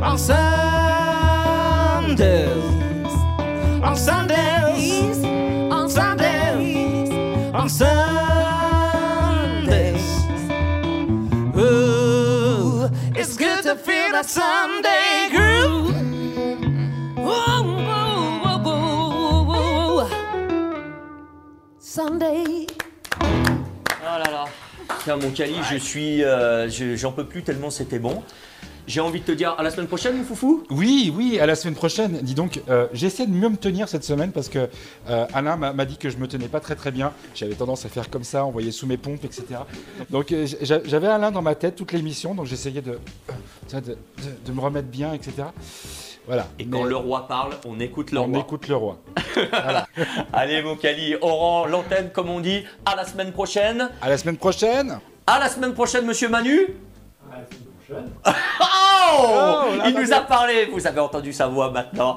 on Sundays, on Sundays, that Sunday groove. Whoa, whoa, whoa. Sunday. Oh là là. Tiens, mon Cali, je suis. euh, je- J'en peux plus tellement c'était bon. J'ai envie de te dire à la semaine prochaine, mon foufou. Oui, oui, à la semaine prochaine. Dis donc, euh, j'essaie de mieux me tenir cette semaine parce que euh, Alain m'a dit que je me tenais pas très très bien. J'avais tendance à faire comme ça, envoyer sous mes pompes, etc. Donc euh, j'a- j'avais Alain dans ma tête toute l'émission, donc j'essayais de, de, de- de me remettre bien, etc. Voilà. Et quand Mais le roi parle, on écoute le on roi. écoute le roi. Allez, mon Cali, on rend l'antenne comme on dit. À la semaine prochaine. À la semaine prochaine. À la semaine prochaine, monsieur Manu. Oh, Il nous a parlé, vous avez entendu sa voix maintenant.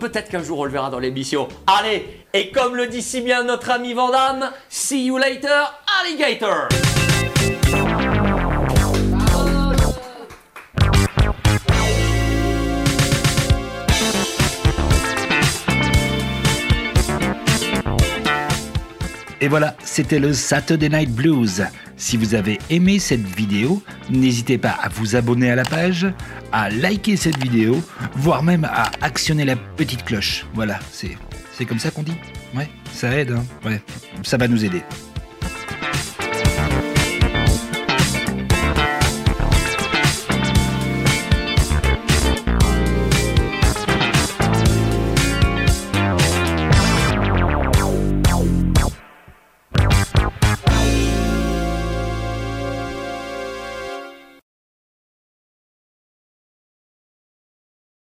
Peut-être qu'un jour on le verra dans l'émission. Allez, et comme le dit si bien notre ami Vandame, see you later, alligator Et voilà, c'était le Saturday Night Blues. Si vous avez aimé cette vidéo, n'hésitez pas à vous abonner à la page, à liker cette vidéo, voire même à actionner la petite cloche. Voilà, c'est comme ça qu'on dit Ouais, ça aide, hein Ouais, ça va nous aider.